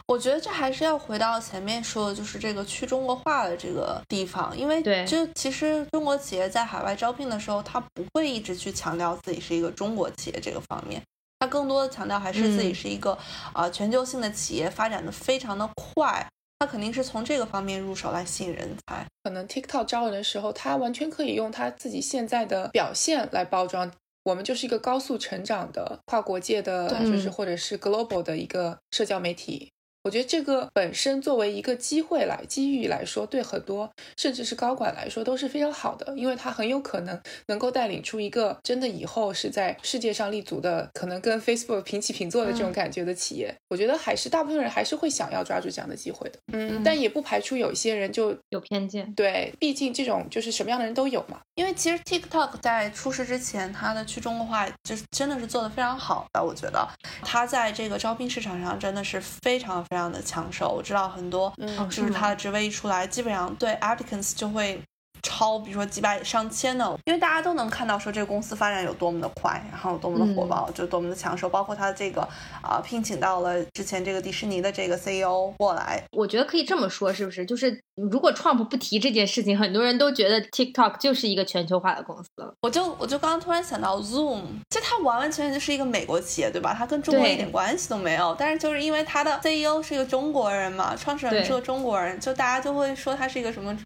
我觉得这还是要回到前面说的，就是这个去中国化的这个地方，因为对，就其实中国企业在海外招聘的时候，他不会一直去强调自己是一个中国企业这个方面。他更多的强调还是自己是一个啊全球性的企业，发展的非常的快。他肯定是从这个方面入手来吸引人才。可能 TikTok 招人的时候，他完全可以用他自己现在的表现来包装。我们就是一个高速成长的跨国界的，就是或者是 global 的一个社交媒体。我觉得这个本身作为一个机会来机遇来说，对很多甚至是高管来说都是非常好的，因为它很有可能能够带领出一个真的以后是在世界上立足的，可能跟 Facebook 平起平坐的这种感觉的企业。我觉得还是大部分人还是会想要抓住这样的机会的。嗯，但也不排除有一些人就有偏见。对，毕竟这种就是什么样的人都有嘛。因为其实 TikTok 在出事之前，它的去中国化就是真的是做的非常好的，我觉得它在这个招聘市场上真的是非常非常的抢手。我知道很多，嗯，就是他的职位一出来，基本上对 applicants 就会。超，比如说几百上千的，因为大家都能看到说这个公司发展有多么的快，然后多么的火爆，就多么的抢手。包括他这个啊，聘请到了之前这个迪士尼的这个 CEO 过来。我觉得可以这么说，是不是？就是如果 Trump 不提这件事情，很多人都觉得 TikTok 就是一个全球化的公司了。我就我就刚刚突然想到 Zoom，其实它完完全全就是一个美国企业，对吧？它跟中国一点关系都没有。但是就是因为它的 CEO 是一个中国人嘛，创始人是个中国人，就大家就会说他是一个什么。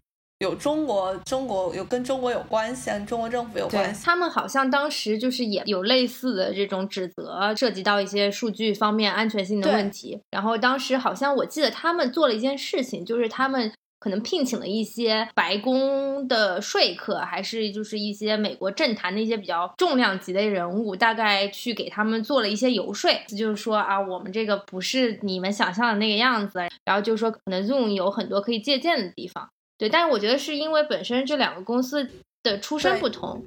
有中国，中国有跟中国有关系，跟中国政府有关系。他们好像当时就是也有类似的这种指责，涉及到一些数据方面安全性的问题。然后当时好像我记得他们做了一件事情，就是他们可能聘请了一些白宫的说客，还是就是一些美国政坛的一些比较重量级的人物，大概去给他们做了一些游说，就是说啊，我们这个不是你们想象的那个样子。然后就说可能 Zoom 有很多可以借鉴的地方。对，但是我觉得是因为本身这两个公司的出身不同，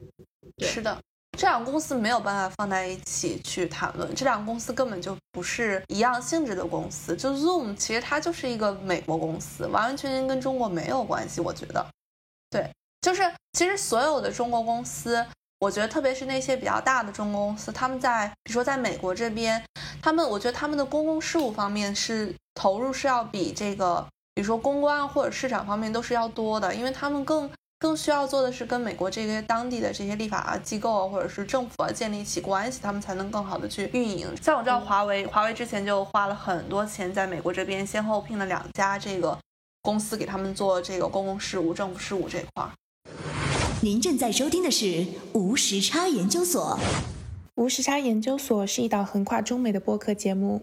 是的，这两个公司没有办法放在一起去谈论，这两个公司根本就不是一样性质的公司。就 Zoom 其实它就是一个美国公司，完完全全跟中国没有关系。我觉得，对，就是其实所有的中国公司，我觉得特别是那些比较大的中国公司，他们在比如说在美国这边，他们我觉得他们的公共事务方面是投入是要比这个。比如说公关或者市场方面都是要多的，因为他们更更需要做的是跟美国这些当地的这些立法机构或者是政府啊建立起关系，他们才能更好的去运营。像我知道华为，华为之前就花了很多钱在美国这边先后聘了两家这个公司给他们做这个公共事务、政府事务这块。您正在收听的是无时差研究所。无时差研究所是一档横跨中美的播客节目。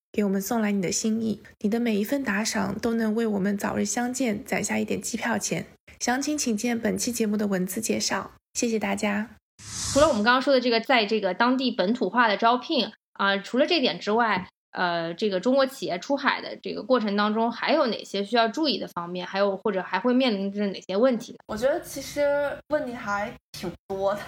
给我们送来你的心意，你的每一份打赏都能为我们早日相见攒下一点机票钱。详情请见本期节目的文字介绍。谢谢大家。除了我们刚刚说的这个，在这个当地本土化的招聘啊，除了这点之外。呃，这个中国企业出海的这个过程当中，还有哪些需要注意的方面？还有或者还会面临着哪些问题？我觉得其实问题还挺多的，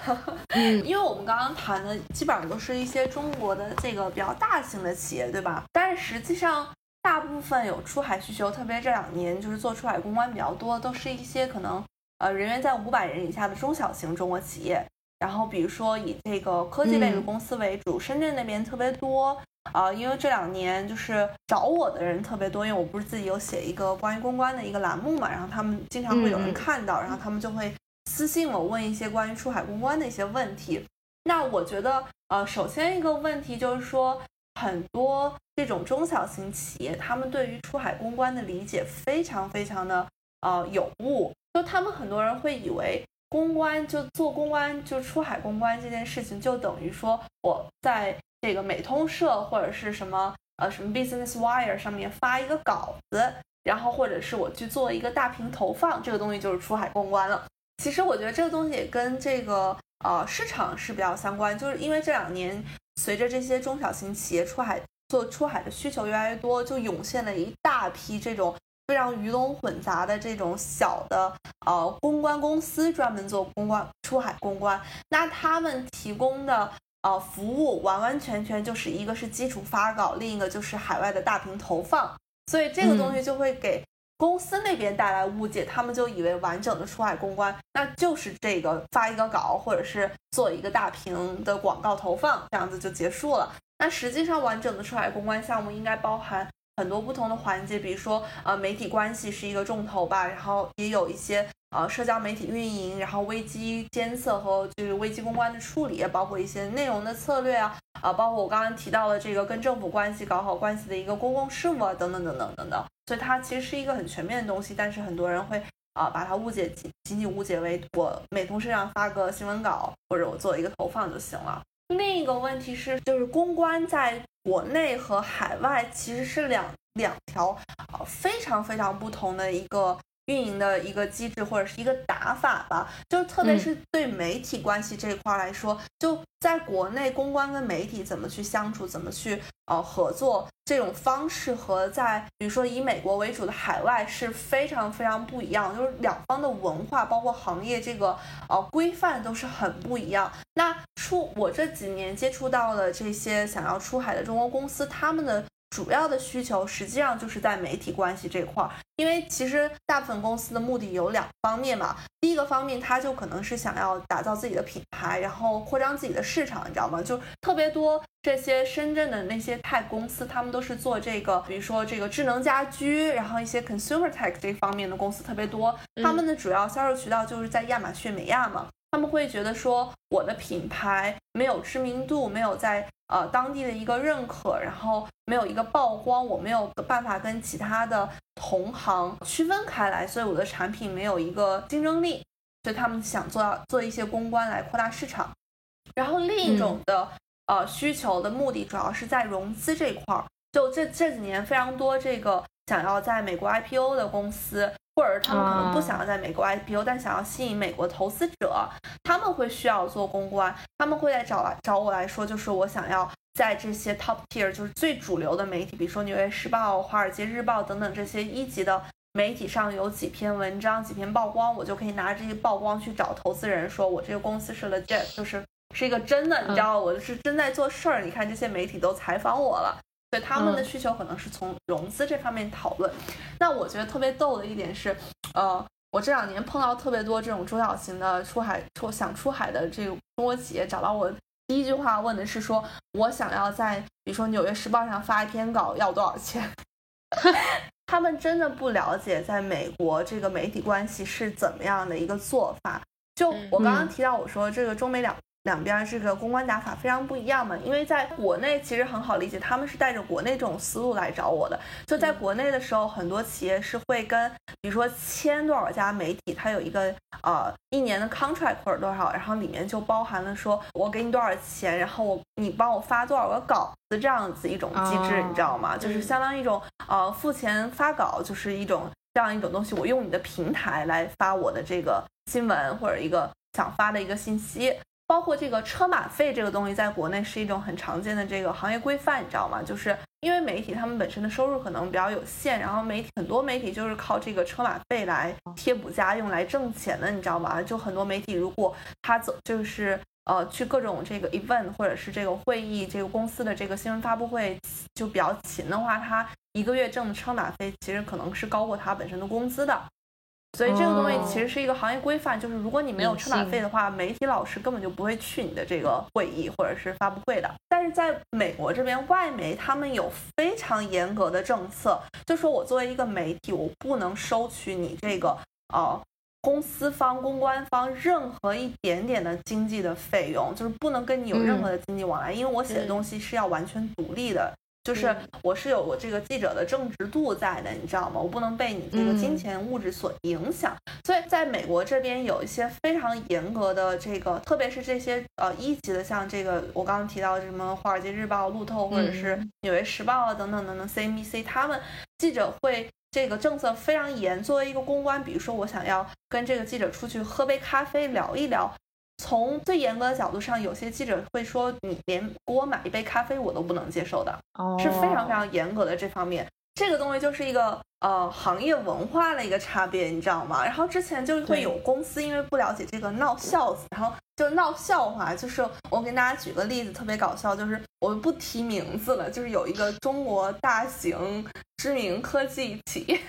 嗯，因为我们刚刚谈的基本上都是一些中国的这个比较大型的企业，对吧？但是实际上，大部分有出海需求，特别这两年就是做出海公关比较多，都是一些可能呃人员在五百人以下的中小型中国企业。然后比如说以这个科技类的公司为主，深圳那边特别多。啊，因为这两年就是找我的人特别多，因为我不是自己有写一个关于公关的一个栏目嘛，然后他们经常会有人看到，然后他们就会私信我问一些关于出海公关的一些问题。那我觉得，呃，首先一个问题就是说，很多这种中小型企业，他们对于出海公关的理解非常非常的呃有误，就他们很多人会以为公关就做公关就出海公关这件事情，就等于说我在。这个美通社或者是什么呃什么 Business Wire 上面发一个稿子，然后或者是我去做一个大屏投放，这个东西就是出海公关了。其实我觉得这个东西也跟这个呃市场是比较相关，就是因为这两年随着这些中小型企业出海做出海的需求越来越多，就涌现了一大批这种非常鱼龙混杂的这种小的呃公关公司，专门做公关出海公关，那他们提供的。呃，服务完完全全就是一个是基础发稿，另一个就是海外的大屏投放，所以这个东西就会给公司那边带来误解，他们就以为完整的出海公关那就是这个发一个稿，或者是做一个大屏的广告投放，这样子就结束了。那实际上完整的出海公关项目应该包含很多不同的环节，比如说呃媒体关系是一个重头吧，然后也有一些呃社交媒体运营，然后危机监测和就是危机公关的处理，包括一些内容的策略啊，啊包括我刚刚提到的这个跟政府关系搞好关系的一个公共事务啊等等等等等等，所以它其实是一个很全面的东西，但是很多人会。啊，把它误解仅仅仅误解为我美图身上发个新闻稿，或者我做一个投放就行了。另一个问题是，就是公关在国内和海外其实是两两条呃非常非常不同的一个。运营的一个机制或者是一个打法吧，就特别是对媒体关系这一块来说，就在国内公关跟媒体怎么去相处，怎么去呃合作，这种方式和在比如说以美国为主的海外是非常非常不一样，就是两方的文化包括行业这个呃规范都是很不一样。那出我这几年接触到的这些想要出海的中国公司，他们的。主要的需求实际上就是在媒体关系这块儿，因为其实大部分公司的目的有两方面嘛。第一个方面，它就可能是想要打造自己的品牌，然后扩张自己的市场，你知道吗？就特别多这些深圳的那些 tech 公司，他们都是做这个，比如说这个智能家居，然后一些 consumer tech 这方面的公司特别多，他们的主要销售渠道就是在亚马逊、美亚嘛。他们会觉得说，我的品牌没有知名度，没有在呃当地的一个认可，然后没有一个曝光，我没有办法跟其他的同行区分开来，所以我的产品没有一个竞争力，所以他们想做做一些公关来扩大市场。然后另一种的呃需求的目的主要是在融资这块儿，就这这几年非常多这个想要在美国 IPO 的公司。或者他们可能不想要在美国 IPO，但想要吸引美国投资者，他们会需要做公关，他们会来找来找我来说，就是我想要在这些 top tier，就是最主流的媒体，比如说《纽约时报》《华尔街日报》等等这些一级的媒体上有几篇文章、几篇曝光，我就可以拿这些曝光去找投资人，说我这个公司是 legit，就是是一个真的，你知道我是真在做事儿。你看这些媒体都采访我了。对他们的需求可能是从融资这方面讨论。那我觉得特别逗的一点是，呃，我这两年碰到特别多这种中小型的出海出想出海的这个中国企业找到我，第一句话问的是说，我想要在比如说《纽约时报》上发一篇稿要多少钱？他们真的不了解在美国这个媒体关系是怎么样的一个做法。就我刚刚提到，我说这个中美两。两边这个公关打法非常不一样嘛，因为在国内其实很好理解，他们是带着国内这种思路来找我的。就在国内的时候，很多企业是会跟，比如说签多少家媒体，它有一个呃一年的 contract 或者多少，然后里面就包含了说我给你多少钱，然后我你帮我发多少个稿子这样子一种机制，你知道吗？就是相当于一种呃付钱发稿，就是一种这样一种东西，我用你的平台来发我的这个新闻或者一个想发的一个信息。包括这个车马费这个东西，在国内是一种很常见的这个行业规范，你知道吗？就是因为媒体他们本身的收入可能比较有限，然后媒体很多媒体就是靠这个车马费来贴补家用来挣钱的，你知道吗？就很多媒体如果他走就是呃去各种这个 event 或者是这个会议，这个公司的这个新闻发布会就比较勤的话，他一个月挣的车马费其实可能是高过他本身的工资的。所以这个东西其实是一个行业规范，就是如果你没有车马费的话，媒体老师根本就不会去你的这个会议或者是发布会的。但是在美国这边，外媒他们有非常严格的政策，就说我作为一个媒体，我不能收取你这个呃公司方、公关方任何一点点的经济的费用，就是不能跟你有任何的经济往来，因为我写的东西是要完全独立的。就是我是有我这个记者的正直度在的，你知道吗？我不能被你这个金钱物质所影响。所以在美国这边有一些非常严格的这个，特别是这些呃一级的，像这个我刚刚提到的什么《华尔街日报》、路透或者是《纽约时报》啊等等等等 CNBC，他们记者会这个政策非常严。作为一个公关，比如说我想要跟这个记者出去喝杯咖啡聊一聊。从最严格的角度上，有些记者会说，你连给我买一杯咖啡我都不能接受的，是非常非常严格的这方面。这个东西就是一个呃行业文化的一个差别，你知道吗？然后之前就会有公司因为不了解这个闹笑子，然后就闹笑话。就是我给大家举个例子，特别搞笑，就是我们不提名字了，就是有一个中国大型知名科技企业。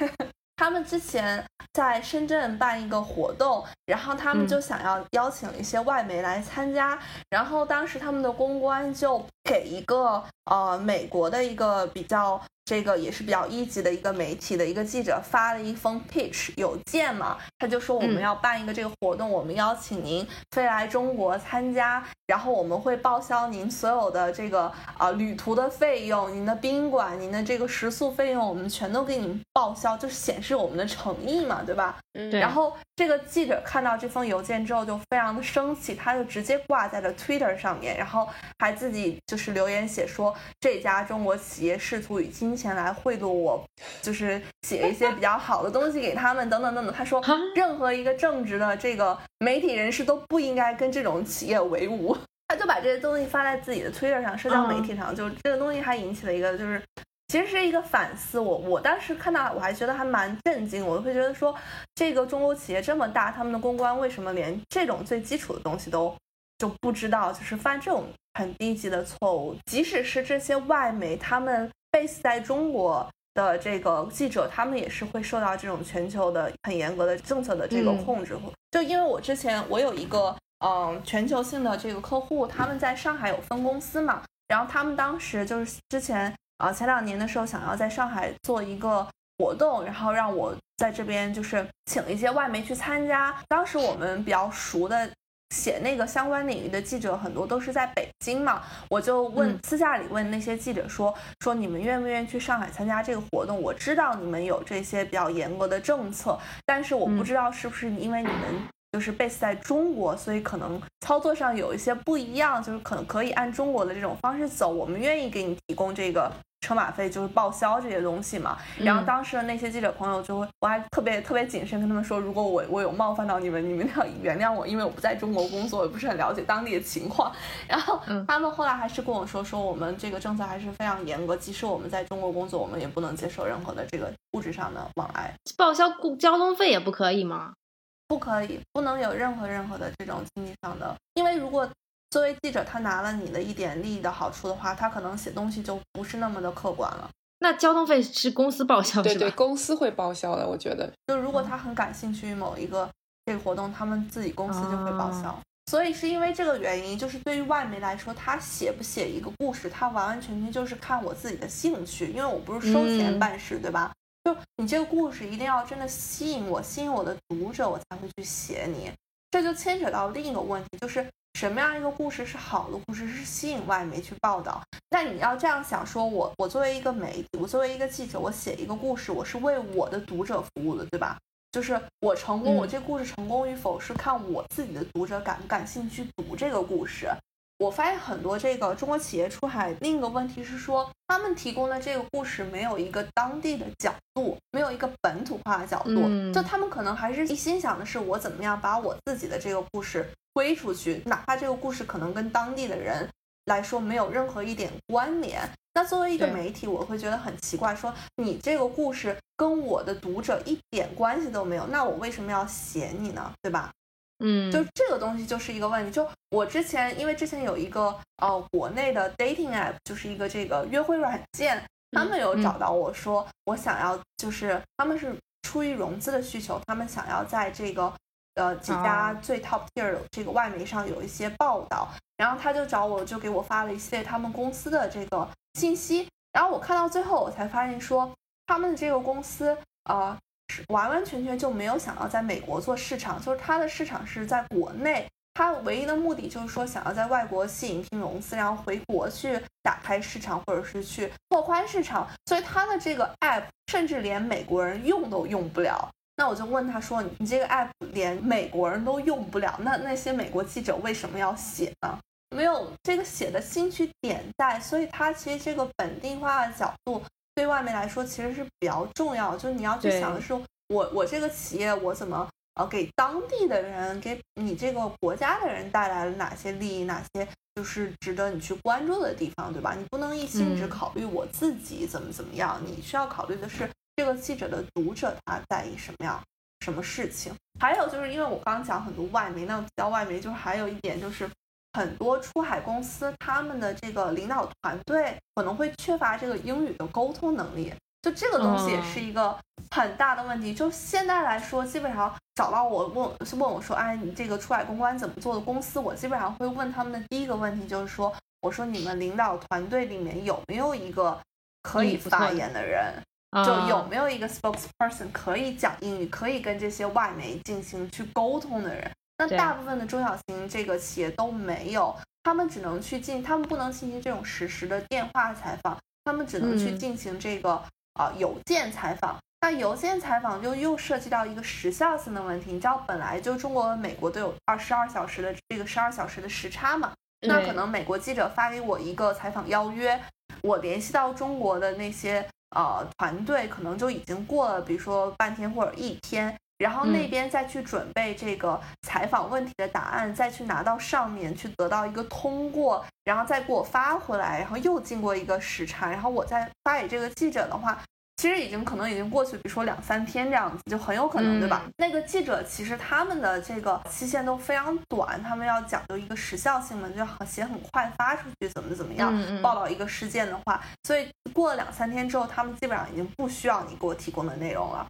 他们之前在深圳办一个活动，然后他们就想要邀请一些外媒来参加，然后当时他们的公关就给一个呃美国的一个比较这个也是比较一级的一个媒体的一个记者发了一封 pitch 邮件嘛，他就说我们要办一个这个活动，我们邀请您飞来中国参加，然后我们会报销您所有的这个啊旅途的费用，您的宾馆、您的这个食宿费用，我们全都给您报销，就是显示我们的诚意嘛，对吧？嗯，然后这个记者看到这封邮件之后就非常的生气，他就直接挂在了 Twitter 上面，然后还自己就是留言写说这家中国企业试图以金钱来贿赂我，就是写一些比较好的东西给他们等等等等。他说任何一个正直的这个媒体人士都不应该跟这种企业为伍。他就把这些东西发在自己的 Twitter 上，社交媒体上，就这个东西还引起了一个就是。其实是一个反思，我我当时看到我还觉得还蛮震惊，我会觉得说，这个中国企业这么大，他们的公关为什么连这种最基础的东西都就不知道，就是犯这种很低级的错误。即使是这些外媒，他们 base 在中国的这个记者，他们也是会受到这种全球的很严格的政策的这个控制。就因为我之前我有一个嗯全球性的这个客户，他们在上海有分公司嘛，然后他们当时就是之前。啊，前两年的时候想要在上海做一个活动，然后让我在这边就是请一些外媒去参加。当时我们比较熟的写那个相关领域的记者很多都是在北京嘛，我就问私下里问那些记者说说你们愿不愿意去上海参加这个活动？我知道你们有这些比较严格的政策，但是我不知道是不是因为你们就是 base 在中国，所以可能操作上有一些不一样，就是可能可以按中国的这种方式走。我们愿意给你提供这个。车马费就是报销这些东西嘛，然后当时的那些记者朋友就会，我还特别特别谨慎跟他们说，如果我我有冒犯到你们，你们要原谅我，因为我不在中国工作，也不是很了解当地的情况。然后他们后来还是跟我说，说我们这个政策还是非常严格，即使我们在中国工作，我们也不能接受任何的这个物质上的往来，报销交通费也不可以吗？不可以，不能有任何任何的这种经济上的，因为如果。作为记者，他拿了你的一点利益的好处的话，他可能写东西就不是那么的客观了。那交通费是公司报销，对对，公司会报销的。我觉得，就如果他很感兴趣于某一个这个活动，他们自己公司就会报销。所以是因为这个原因，就是对于外媒来说，他写不写一个故事，他完完全全就是看我自己的兴趣，因为我不是收钱办事，对吧？就你这个故事一定要真的吸引我，吸引我的读者，我才会去写你。这就牵扯到另一个问题，就是。什么样一个故事是好的故事，是吸引外媒去报道？那你要这样想，说我我作为一个媒体，我作为一个记者，我写一个故事，我是为我的读者服务的，对吧？就是我成功，我这故事成功与否是看我自己的读者感不感兴趣读这个故事。我发现很多这个中国企业出海，另一个问题是说，他们提供的这个故事没有一个当地的角度，没有一个本土化的角度，就他们可能还是一心想的是我怎么样把我自己的这个故事。推出去，哪怕这个故事可能跟当地的人来说没有任何一点关联，那作为一个媒体，我会觉得很奇怪，说你这个故事跟我的读者一点关系都没有，那我为什么要写你呢？对吧？嗯，就这个东西就是一个问题。就我之前，因为之前有一个呃国内的 dating app，就是一个这个约会软件，他们有找到我说，我想要就是他们是出于融资的需求，他们想要在这个。呃，几家最 top tier 的这个外媒上有一些报道，然后他就找我，就给我发了一系列他们公司的这个信息，然后我看到最后，我才发现说，他们的这个公司呃，是完完全全就没有想要在美国做市场，就是它的市场是在国内，它唯一的目的就是说想要在外国吸引一批融资，然后回国去打开市场或者是去拓宽市场，所以它的这个 app 甚至连美国人用都用不了。那我就问他说：“你这个 app 连美国人都用不了，那那些美国记者为什么要写呢？没有这个写的兴趣点在，所以它其实这个本地化的角度对外媒来说其实是比较重要。就是你要去想的是，我我这个企业我怎么呃给当地的人，给你这个国家的人带来了哪些利益，哪些就是值得你去关注的地方，对吧？你不能一心只考虑我自己怎么怎么样，你需要考虑的是。”这个记者的读者他在意什么样什么事情？还有就是因为我刚刚讲很多外媒，那提到外媒就是还有一点就是很多出海公司他们的这个领导团队可能会缺乏这个英语的沟通能力，就这个东西也是一个很大的问题。就现在来说，基本上找到我问问我说，哎，你这个出海公关怎么做的公司，我基本上会问他们的第一个问题就是说，我说你们领导团队里面有没有一个。可以发言的人，就有没有一个 spokesperson 可以讲英语，可以跟这些外媒进行去沟通的人。那大部分的中小型这个企业都没有，他们只能去进，他们不能进行这种实时的电话采访，他们只能去进行这个啊邮件采访。那邮件采访就又涉及到一个时效性的问题，你知道本来就中国和美国都有二十二小时的这个十二小时的时差嘛？那可能美国记者发给我一个采访邀约，我联系到中国的那些呃团队，可能就已经过了，比如说半天或者一天。然后那边再去准备这个采访问题的答案，再去拿到上面去得到一个通过，然后再给我发回来，然后又经过一个时差，然后我再发给这个记者的话，其实已经可能已经过去，比如说两三天这样子，就很有可能，对吧？那个记者其实他们的这个期限都非常短，他们要讲究一个时效性嘛，就要写很快发出去，怎么怎么样报道一个事件的话，所以过了两三天之后，他们基本上已经不需要你给我提供的内容了。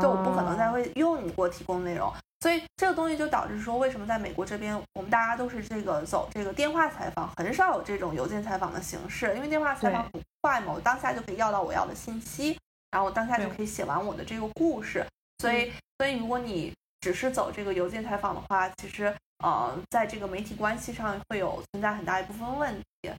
就我不可能再会用你给我提供内容，所以这个东西就导致说，为什么在美国这边，我们大家都是这个走这个电话采访，很少有这种邮件采访的形式，因为电话采访很快嘛，我当下就可以要到我要的信息，然后我当下就可以写完我的这个故事，所以，所以如果你只是走这个邮件采访的话，其实，呃，在这个媒体关系上会有存在很大一部分问题。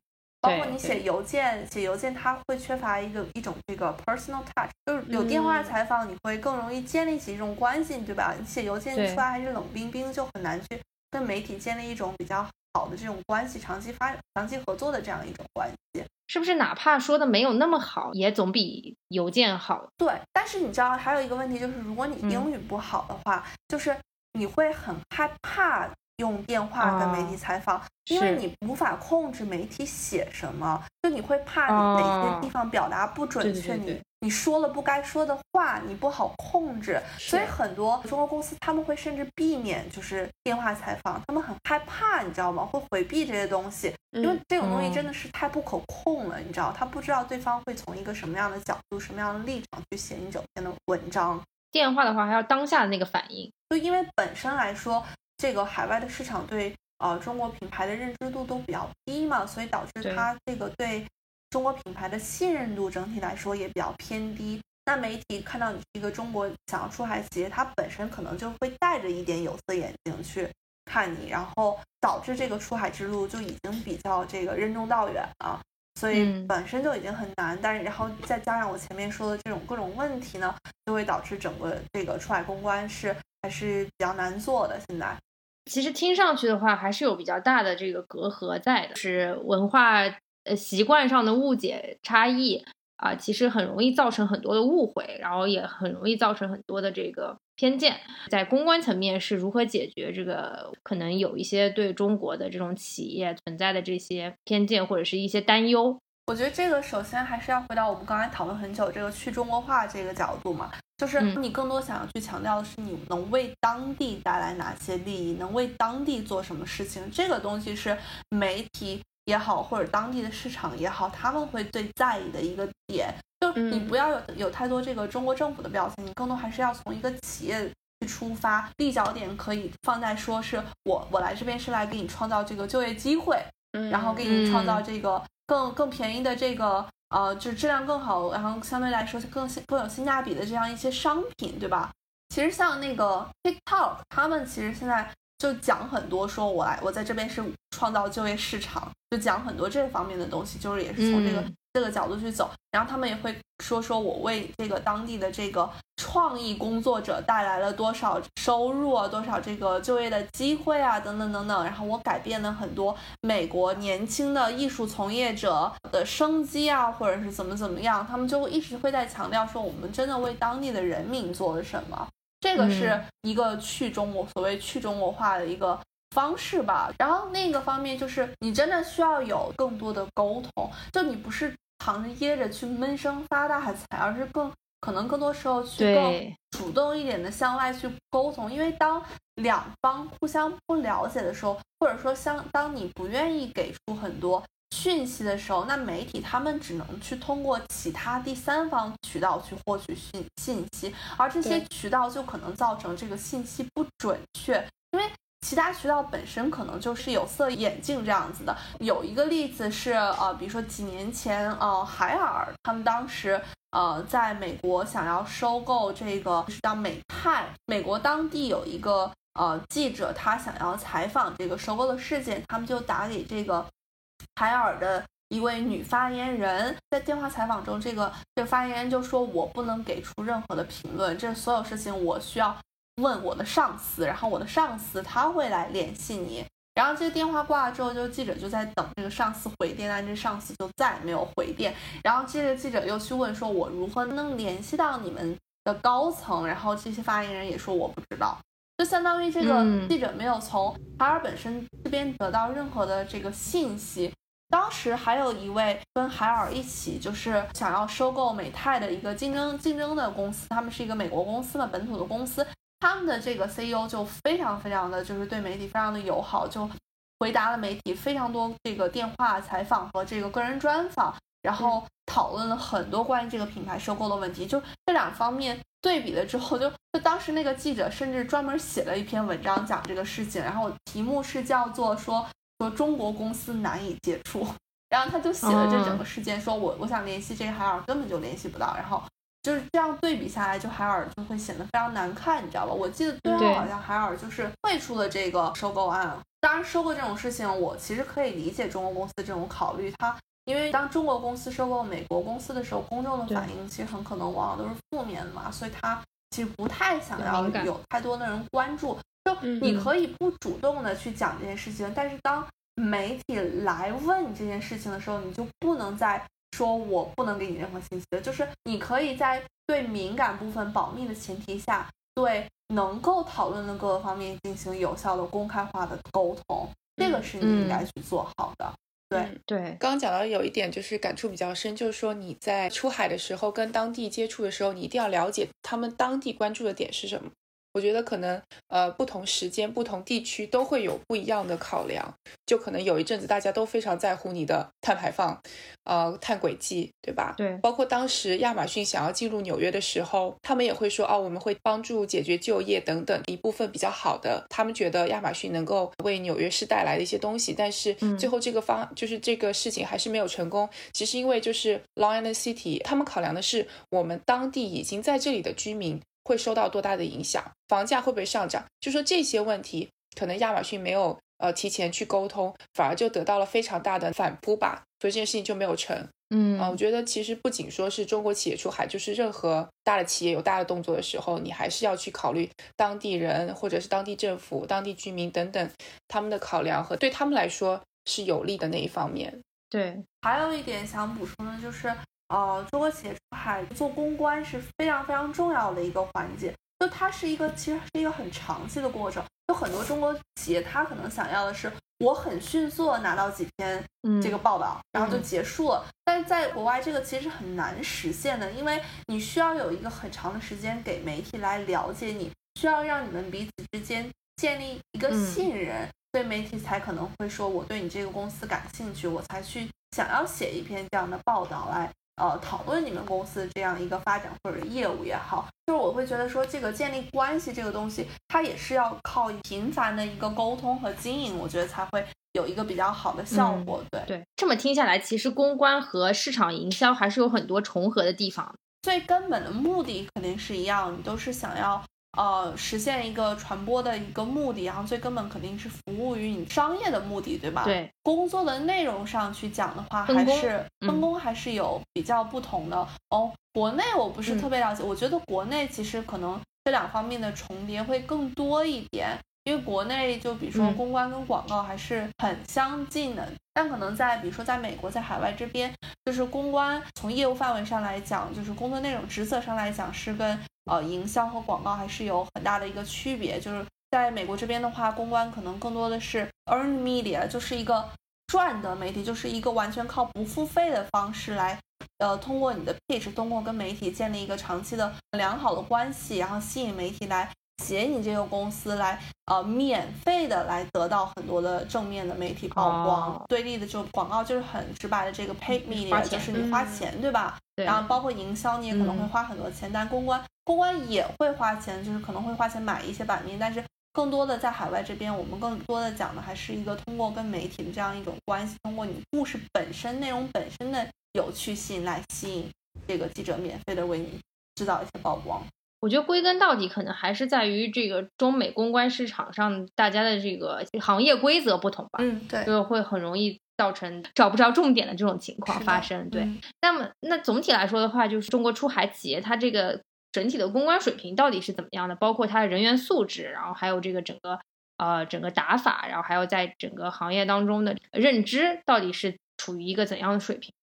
包括你写邮件，写邮件它会缺乏一个一种这个 personal touch，就是有电话采访你会更容易建立起一种关系，对吧？你写邮件出来还是冷冰冰，就很难去跟媒体建立一种比较好的这种关系，长期发长期合作的这样一种关系。是不是哪怕说的没有那么好，也总比邮件好？对，但是你知道还有一个问题就是，如果你英语不好的话，就是你会很害怕。用电话跟媒体采访，因为你无法控制媒体写什么，就你会怕你哪些地方表达不准确，你你说了不该说的话，你不好控制，所以很多中国公司他们会甚至避免就是电话采访，他们很害怕，你知道吗？会回避这些东西，因为这种东西真的是太不可控了，你知道，他不知道对方会从一个什么样的角度、什么样的立场去写你整篇的文章。电话的话还要当下的那个反应，就因为本身来说。这个海外的市场对呃中国品牌的认知度都比较低嘛，所以导致它这个对中国品牌的信任度整体来说也比较偏低。那媒体看到你是一个中国想要出海企业，它本身可能就会带着一点有色眼镜去看你，然后导致这个出海之路就已经比较这个任重道远了。所以本身就已经很难，但是然后再加上我前面说的这种各种问题呢，就会导致整个这个出海公关是还是比较难做的。现在。其实听上去的话，还是有比较大的这个隔阂在的，是文化呃习惯上的误解差异啊，其实很容易造成很多的误会，然后也很容易造成很多的这个偏见。在公关层面是如何解决这个可能有一些对中国的这种企业存在的这些偏见或者是一些担忧？我觉得这个首先还是要回到我们刚才讨论很久这个去中国化这个角度嘛。就是你更多想要去强调的是，你能为当地带来哪些利益，能为当地做什么事情？这个东西是媒体也好，或者当地的市场也好，他们会最在意的一个点。就你不要有有太多这个中国政府的标签，你更多还是要从一个企业去出发，立脚点可以放在说是我我来这边是来给你创造这个就业机会，然后给你创造这个更更便宜的这个。呃，就是质量更好，然后相对来说更更有性价比的这样一些商品，对吧？其实像那个 TikTok，他们其实现在就讲很多，说我来我在这边是创造就业市场，就讲很多这方面的东西，就是也是从这个。这个角度去走，然后他们也会说说我为这个当地的这个创意工作者带来了多少收入啊，多少这个就业的机会啊，等等等等。然后我改变了很多美国年轻的艺术从业者的生机啊，或者是怎么怎么样，他们就一直会在强调说我们真的为当地的人民做了什么。这个是一个去中国所谓去中国化的一个方式吧。然后另一个方面就是你真的需要有更多的沟通，就你不是。藏着掖着去闷声发大财，而是更可能更多时候去更主动一点的向外去沟通。因为当两方互相不了解的时候，或者说相当你不愿意给出很多讯息的时候，那媒体他们只能去通过其他第三方渠道去获取信信息，而这些渠道就可能造成这个信息不准确。因为其他渠道本身可能就是有色眼镜这样子的。有一个例子是，呃，比如说几年前，呃，海尔他们当时，呃，在美国想要收购这个，是叫美泰。美国当地有一个呃记者，他想要采访这个收购的事件，他们就打给这个海尔的一位女发言人，在电话采访中，这个这个发言人就说：“我不能给出任何的评论，这所有事情我需要。”问我的上司，然后我的上司他会来联系你，然后这个电话挂了之后，就记者就在等这个上司回电，但这上司就再也没有回电，然后这个记者又去问说，我如何能联系到你们的高层？然后这些发言人也说我不知道，就相当于这个记者没有从海尔本身这边得到任何的这个信息。当时还有一位跟海尔一起就是想要收购美泰的一个竞争竞争的公司，他们是一个美国公司嘛，本土的公司。他们的这个 CEO 就非常非常的就是对媒体非常的友好，就回答了媒体非常多这个电话采访和这个个人专访，然后讨论了很多关于这个品牌收购的问题。就这两方面对比了之后，就就当时那个记者甚至专门写了一篇文章讲这个事情，然后题目是叫做说说中国公司难以接触，然后他就写了这整个事件，说我我想联系这个海尔根本就联系不到，然后。就是这样对比下来，就海尔就会显得非常难看，你知道吧？我记得最后好像海尔就是退出了这个收购案。当然，收购这种事情，我其实可以理解中国公司这种考虑。它因为当中国公司收购美国公司的时候，公众的反应其实很可能往往都是负面的嘛，所以它其实不太想要有太多的人关注。就你可以不主动的去讲这件事情，但是当媒体来问你这件事情的时候，你就不能再。说我不能给你任何信息的，就是你可以在对敏感部分保密的前提下，对能够讨论的各个方面进行有效的公开化的沟通，这个是你应该去做好的。对对，刚刚讲到有一点就是感触比较深，就是说你在出海的时候跟当地接触的时候，你一定要了解他们当地关注的点是什么。我觉得可能呃不同时间、不同地区都会有不一样的考量，就可能有一阵子大家都非常在乎你的碳排放，呃碳轨迹，对吧？对。包括当时亚马逊想要进入纽约的时候，他们也会说哦，我们会帮助解决就业等等一部分比较好的，他们觉得亚马逊能够为纽约市带来的一些东西，但是最后这个方就是这个事情还是没有成功。其实因为就是 Long Island City，他们考量的是我们当地已经在这里的居民。会受到多大的影响？房价会不会上涨？就说这些问题，可能亚马逊没有呃提前去沟通，反而就得到了非常大的反扑吧，所以这件事情就没有成。嗯啊，我觉得其实不仅说是中国企业出海，就是任何大的企业有大的动作的时候，你还是要去考虑当地人或者是当地政府、当地居民等等他们的考量和对他们来说是有利的那一方面。对，还有一点想补充的就是。呃，中国企业出海做公关是非常非常重要的一个环节，就它是一个其实是一个很长期的过程。有很多中国企业，他可能想要的是我很迅速拿到几篇这个报道，然后就结束了。但是在国外，这个其实很难实现的，因为你需要有一个很长的时间给媒体来了解你，需要让你们彼此之间建立一个信任，所以媒体才可能会说我对你这个公司感兴趣，我才去想要写一篇这样的报道来。呃，讨论你们公司这样一个发展或者业务也好，就是我会觉得说，这个建立关系这个东西，它也是要靠频繁的一个沟通和经营，我觉得才会有一个比较好的效果。对对，这么听下来，其实公关和市场营销还是有很多重合的地方。最根本的目的肯定是一样，你都是想要。呃，实现一个传播的一个目的，然后最根本肯定是服务于你商业的目的，对吧？对。工作的内容上去讲的话，还是分工还是有比较不同的哦。国内我不是特别了解，我觉得国内其实可能这两方面的重叠会更多一点。因为国内就比如说公关跟广告还是很相近的，但可能在比如说在美国在海外这边，就是公关从业务范围上来讲，就是工作内容职责上来讲是跟呃营销和广告还是有很大的一个区别。就是在美国这边的话，公关可能更多的是 earn media，就是一个赚的媒体，就是一个完全靠不付费的方式来，呃，通过你的 pitch，通过跟媒体建立一个长期的良好的关系，然后吸引媒体来。写你这个公司来，呃，免费的来得到很多的正面的媒体曝光。对立的就广告就是很直白的这个 paid media，就是你花钱，对吧？然后包括营销你也可能会花很多钱，但公关公关也会花钱，就是可能会花钱买一些版面，但是更多的在海外这边，我们更多的讲的还是一个通过跟媒体的这样一种关系，通过你故事本身内容本身的有趣性来吸引这个记者免费的为你制造一些曝光。我觉得归根到底，可能还是在于这个中美公关市场上大家的这个行业规则不同吧。嗯，对，就会很容易造成找不着重点的这种情况发生。对，那么那总体来说的话，就是中国出海企业它这个整体的公关水平到底是怎么样的？包括它的人员素质，然后还有这个整个呃整个打法，然后还有在整个行业当中的认知，到底是处于一个怎样的水平？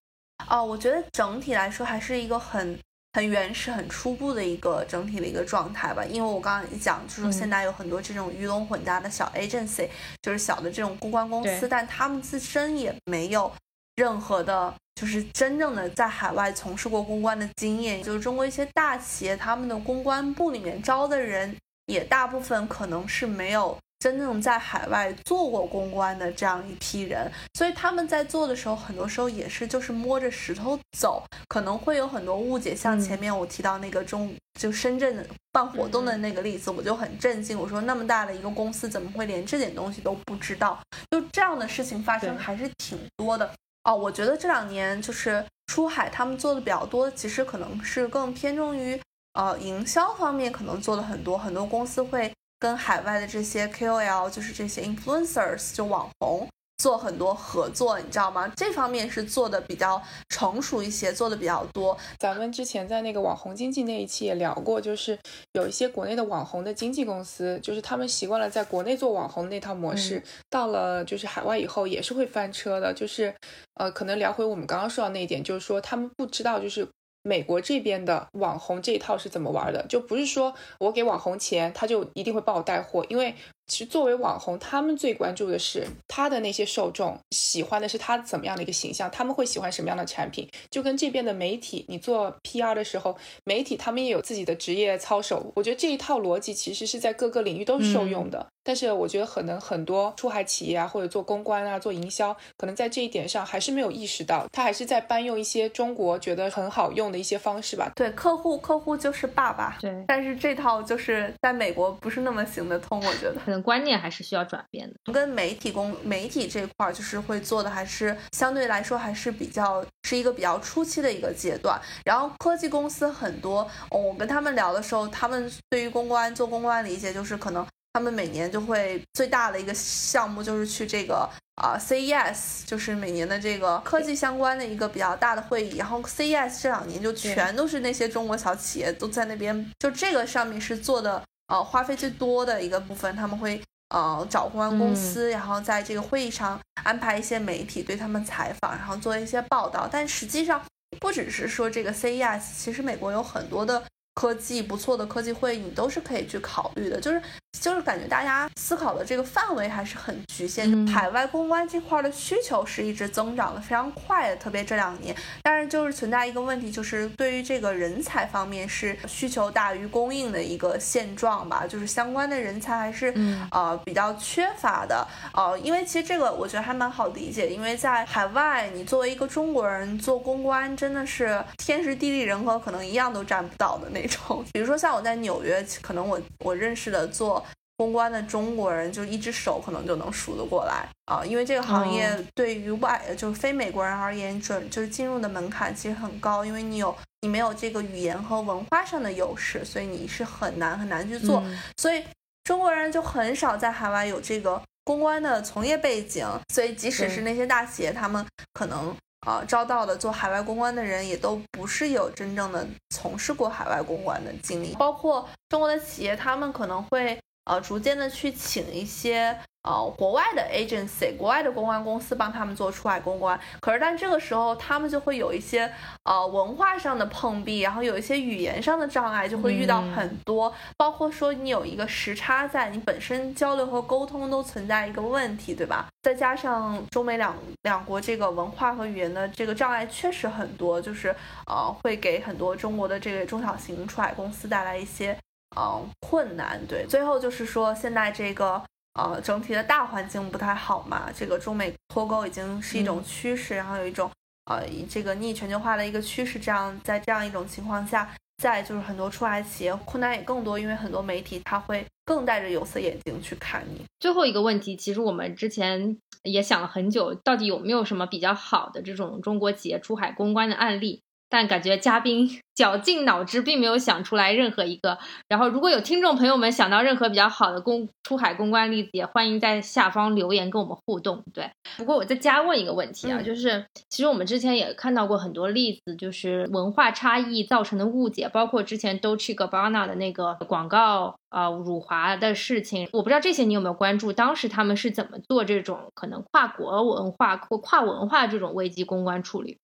哦，我觉得整体来说还是一个很。很原始、很初步的一个整体的一个状态吧，因为我刚刚也讲，就是现在有很多这种鱼龙混杂的小 agency，就是小的这种公关公司，但他们自身也没有任何的，就是真正的在海外从事过公关的经验。就是中国一些大企业，他们的公关部里面招的人，也大部分可能是没有。真正在海外做过公关的这样一批人，所以他们在做的时候，很多时候也是就是摸着石头走，可能会有很多误解。像前面我提到那个中就深圳的办活动的那个例子，我就很震惊。我说那么大的一个公司，怎么会连这点东西都不知道？就这样的事情发生还是挺多的哦。我觉得这两年就是出海，他们做的比较多，其实可能是更偏重于呃营销方面，可能做的很多，很多公司会。跟海外的这些 KOL，就是这些 influencers，就网红做很多合作，你知道吗？这方面是做的比较成熟一些，做的比较多。咱们之前在那个网红经济那一期也聊过，就是有一些国内的网红的经纪公司，就是他们习惯了在国内做网红那套模式，到了就是海外以后也是会翻车的。就是呃，可能聊回我们刚刚说到那一点，就是说他们不知道就是。美国这边的网红这一套是怎么玩的？就不是说我给网红钱，他就一定会帮我带货，因为。其实作为网红，他们最关注的是他的那些受众喜欢的是他怎么样的一个形象，他们会喜欢什么样的产品，就跟这边的媒体，你做 PR 的时候，媒体他们也有自己的职业操守。我觉得这一套逻辑其实是在各个领域都是受用的。但是我觉得可能很多出海企业啊，或者做公关啊、做营销，可能在这一点上还是没有意识到，他还是在搬用一些中国觉得很好用的一些方式吧。对，客户客户就是爸爸。对，但是这套就是在美国不是那么行得通，我觉得可能。观念还是需要转变的。跟媒体公媒体这块儿，就是会做的还是相对来说还是比较是一个比较初期的一个阶段。然后科技公司很多，我跟他们聊的时候，他们对于公关做公关理解就是可能他们每年就会最大的一个项目就是去这个啊 CES，就是每年的这个科技相关的一个比较大的会议。然后 CES 这两年就全都是那些中国小企业都在那边，就这个上面是做的。呃，花费最多的一个部分，他们会呃找公关公司，然后在这个会议上安排一些媒体对他们采访，然后做一些报道。但实际上，不只是说这个 CES，其实美国有很多的。科技不错的科技会议，你都是可以去考虑的。就是就是感觉大家思考的这个范围还是很局限。海外公关这块的需求是一直增长的非常快的，特别这两年。但是就是存在一个问题，就是对于这个人才方面是需求大于供应的一个现状吧。就是相关的人才还是呃比较缺乏的。呃，因为其实这个我觉得还蛮好理解，因为在海外，你作为一个中国人做公关，真的是天时地利人和可能一样都占不到的那。种，比如说像我在纽约，可能我我认识的做公关的中国人，就一只手可能就能数得过来啊。因为这个行业对于外就是非美国人而言，准就是进入的门槛其实很高，因为你有你没有这个语言和文化上的优势，所以你是很难很难去做。所以中国人就很少在海外有这个公关的从业背景，所以即使是那些大企业，他们可能。啊，招到的做海外公关的人也都不是有真正的从事过海外公关的经历，包括中国的企业，他们可能会呃逐渐的去请一些。呃，国外的 agency，国外的公关公司帮他们做出海公关，可是但这个时候他们就会有一些呃文化上的碰壁，然后有一些语言上的障碍，就会遇到很多，包括说你有一个时差在，你本身交流和沟通都存在一个问题，对吧？再加上中美两两国这个文化和语言的这个障碍确实很多，就是呃会给很多中国的这个中小型出海公司带来一些呃困难。对，最后就是说现在这个。呃，整体的大环境不太好嘛，这个中美脱钩已经是一种趋势，然后有一种呃，这个逆全球化的一个趋势，这样在这样一种情况下，在就是很多出海企业困难也更多，因为很多媒体他会更戴着有色眼镜去看你。最后一个问题，其实我们之前也想了很久，到底有没有什么比较好的这种中国企业出海公关的案例？但感觉嘉宾绞尽脑汁，并没有想出来任何一个。然后，如果有听众朋友们想到任何比较好的公出海公关例子，也欢迎在下方留言跟我们互动。对，不过我再加问一个问题啊，就是其实我们之前也看到过很多例子，就是文化差异造成的误解，包括之前 Dolce Gabbana 的那个广告啊辱华的事情，我不知道这些你有没有关注？当时他们是怎么做这种可能跨国文化或跨文化这种危机公关处理？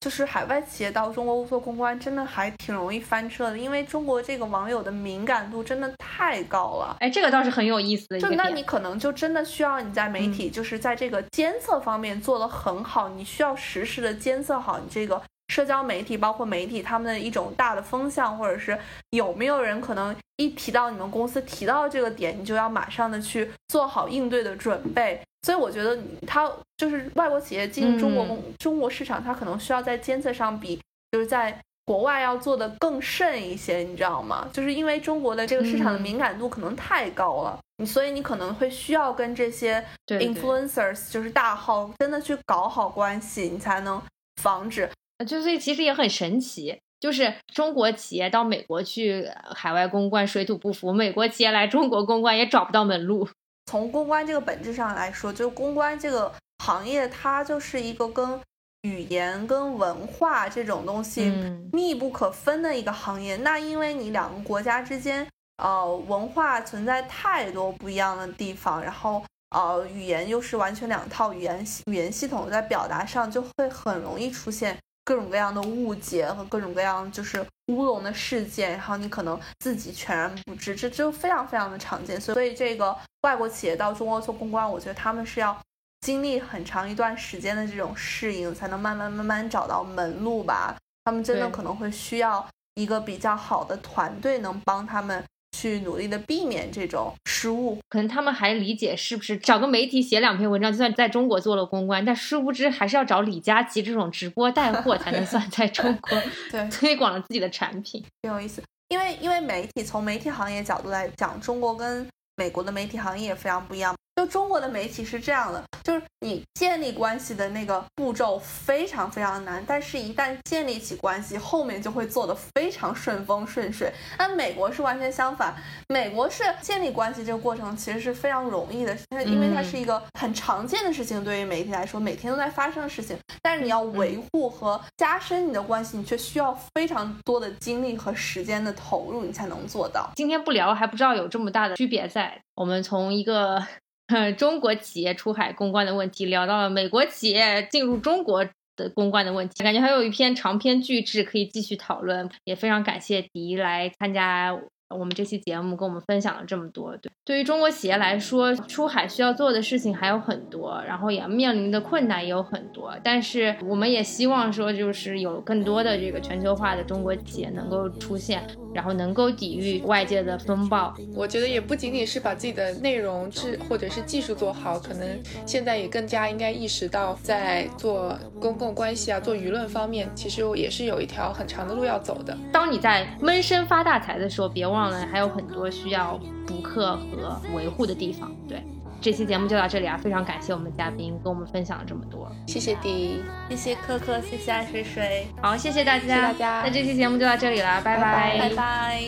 就是海外企业到中国做公关，真的还挺容易翻车的，因为中国这个网友的敏感度真的太高了。哎，这个倒是很有意思的。就那你可能就真的需要你在媒体，就是在这个监测方面做得很好，你需要实时的监测好你这个社交媒体，包括媒体他们的一种大的风向，或者是有没有人可能一提到你们公司提到这个点，你就要马上的去做好应对的准备。所以我觉得，它就是外国企业进入中国中国市场，它可能需要在监测上比就是在国外要做的更甚一些，你知道吗？就是因为中国的这个市场的敏感度可能太高了，你所以你可能会需要跟这些 influencers 就是大号真的去搞好关系，你才能防止。就所以其实也很神奇，就是中国企业到美国去海外公关水土不服，美国企业来中国公关也找不到门路。从公关这个本质上来说，就公关这个行业，它就是一个跟语言、跟文化这种东西密不可分的一个行业。那因为你两个国家之间，呃，文化存在太多不一样的地方，然后呃，语言又是完全两套语言语言系统，在表达上就会很容易出现。各种各样的误解和各种各样就是乌龙的事件，然后你可能自己全然不知，这就非常非常的常见。所以这个外国企业到中国做公关，我觉得他们是要经历很长一段时间的这种适应，才能慢慢慢慢找到门路吧。他们真的可能会需要一个比较好的团队，能帮他们。去努力的避免这种失误，可能他们还理解是不是找个媒体写两篇文章，就算在中国做了公关，但殊不知还是要找李佳琦这种直播带货才能算在中国 对推广了自己的产品，挺有意思。因为因为媒体从媒体行业角度来讲，中国跟美国的媒体行业也非常不一样。就中国的媒体是这样的，就是你建立关系的那个步骤非常非常难，但是一旦建立起关系，后面就会做得非常顺风顺水。那美国是完全相反，美国是建立关系这个过程其实是非常容易的，因为它是一个很常见的事情，对于媒体来说，每天都在发生的事情。但是你要维护和加深你的关系，你却需要非常多的精力和时间的投入，你才能做到。今天不聊还不知道有这么大的区别在。我们从一个。中国企业出海公关的问题，聊到了美国企业进入中国的公关的问题，感觉还有一篇长篇巨制可以继续讨论，也非常感谢迪来参加。我们这期节目跟我们分享了这么多，对，对于中国企业来说，出海需要做的事情还有很多，然后也面临的困难也有很多，但是我们也希望说，就是有更多的这个全球化的中国企业能够出现，然后能够抵御外界的风暴。我觉得也不仅仅是把自己的内容制或者是技术做好，可能现在也更加应该意识到，在做公共关系啊、做舆论方面，其实也是有一条很长的路要走的。当你在闷声发大财的时候，别忘。忘了还有很多需要补课和维护的地方。对，这期节目就到这里啊！非常感谢我们的嘉宾跟我们分享了这么多，谢谢迪，谢谢可可，谢谢爱水水，好，谢谢大家，谢谢大家。那这期节目就到这里了，拜拜，拜拜。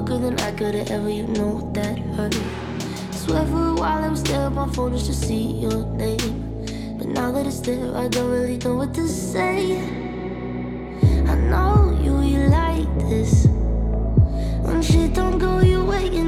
Quicker than I could've ever, you know that hurt. Swear for a while I was there on my phone just to see your name. But now that it's there, I don't really know what to say. I know you, you like this. When shit don't go your way, you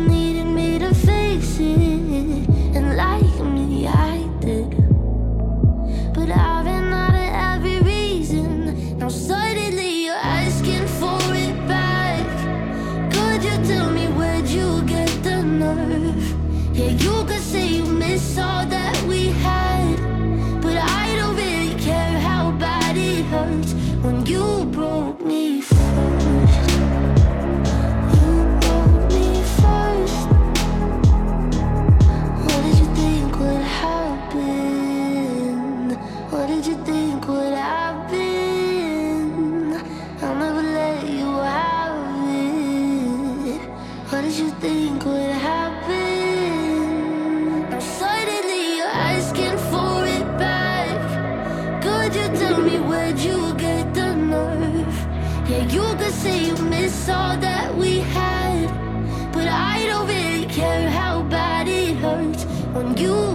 you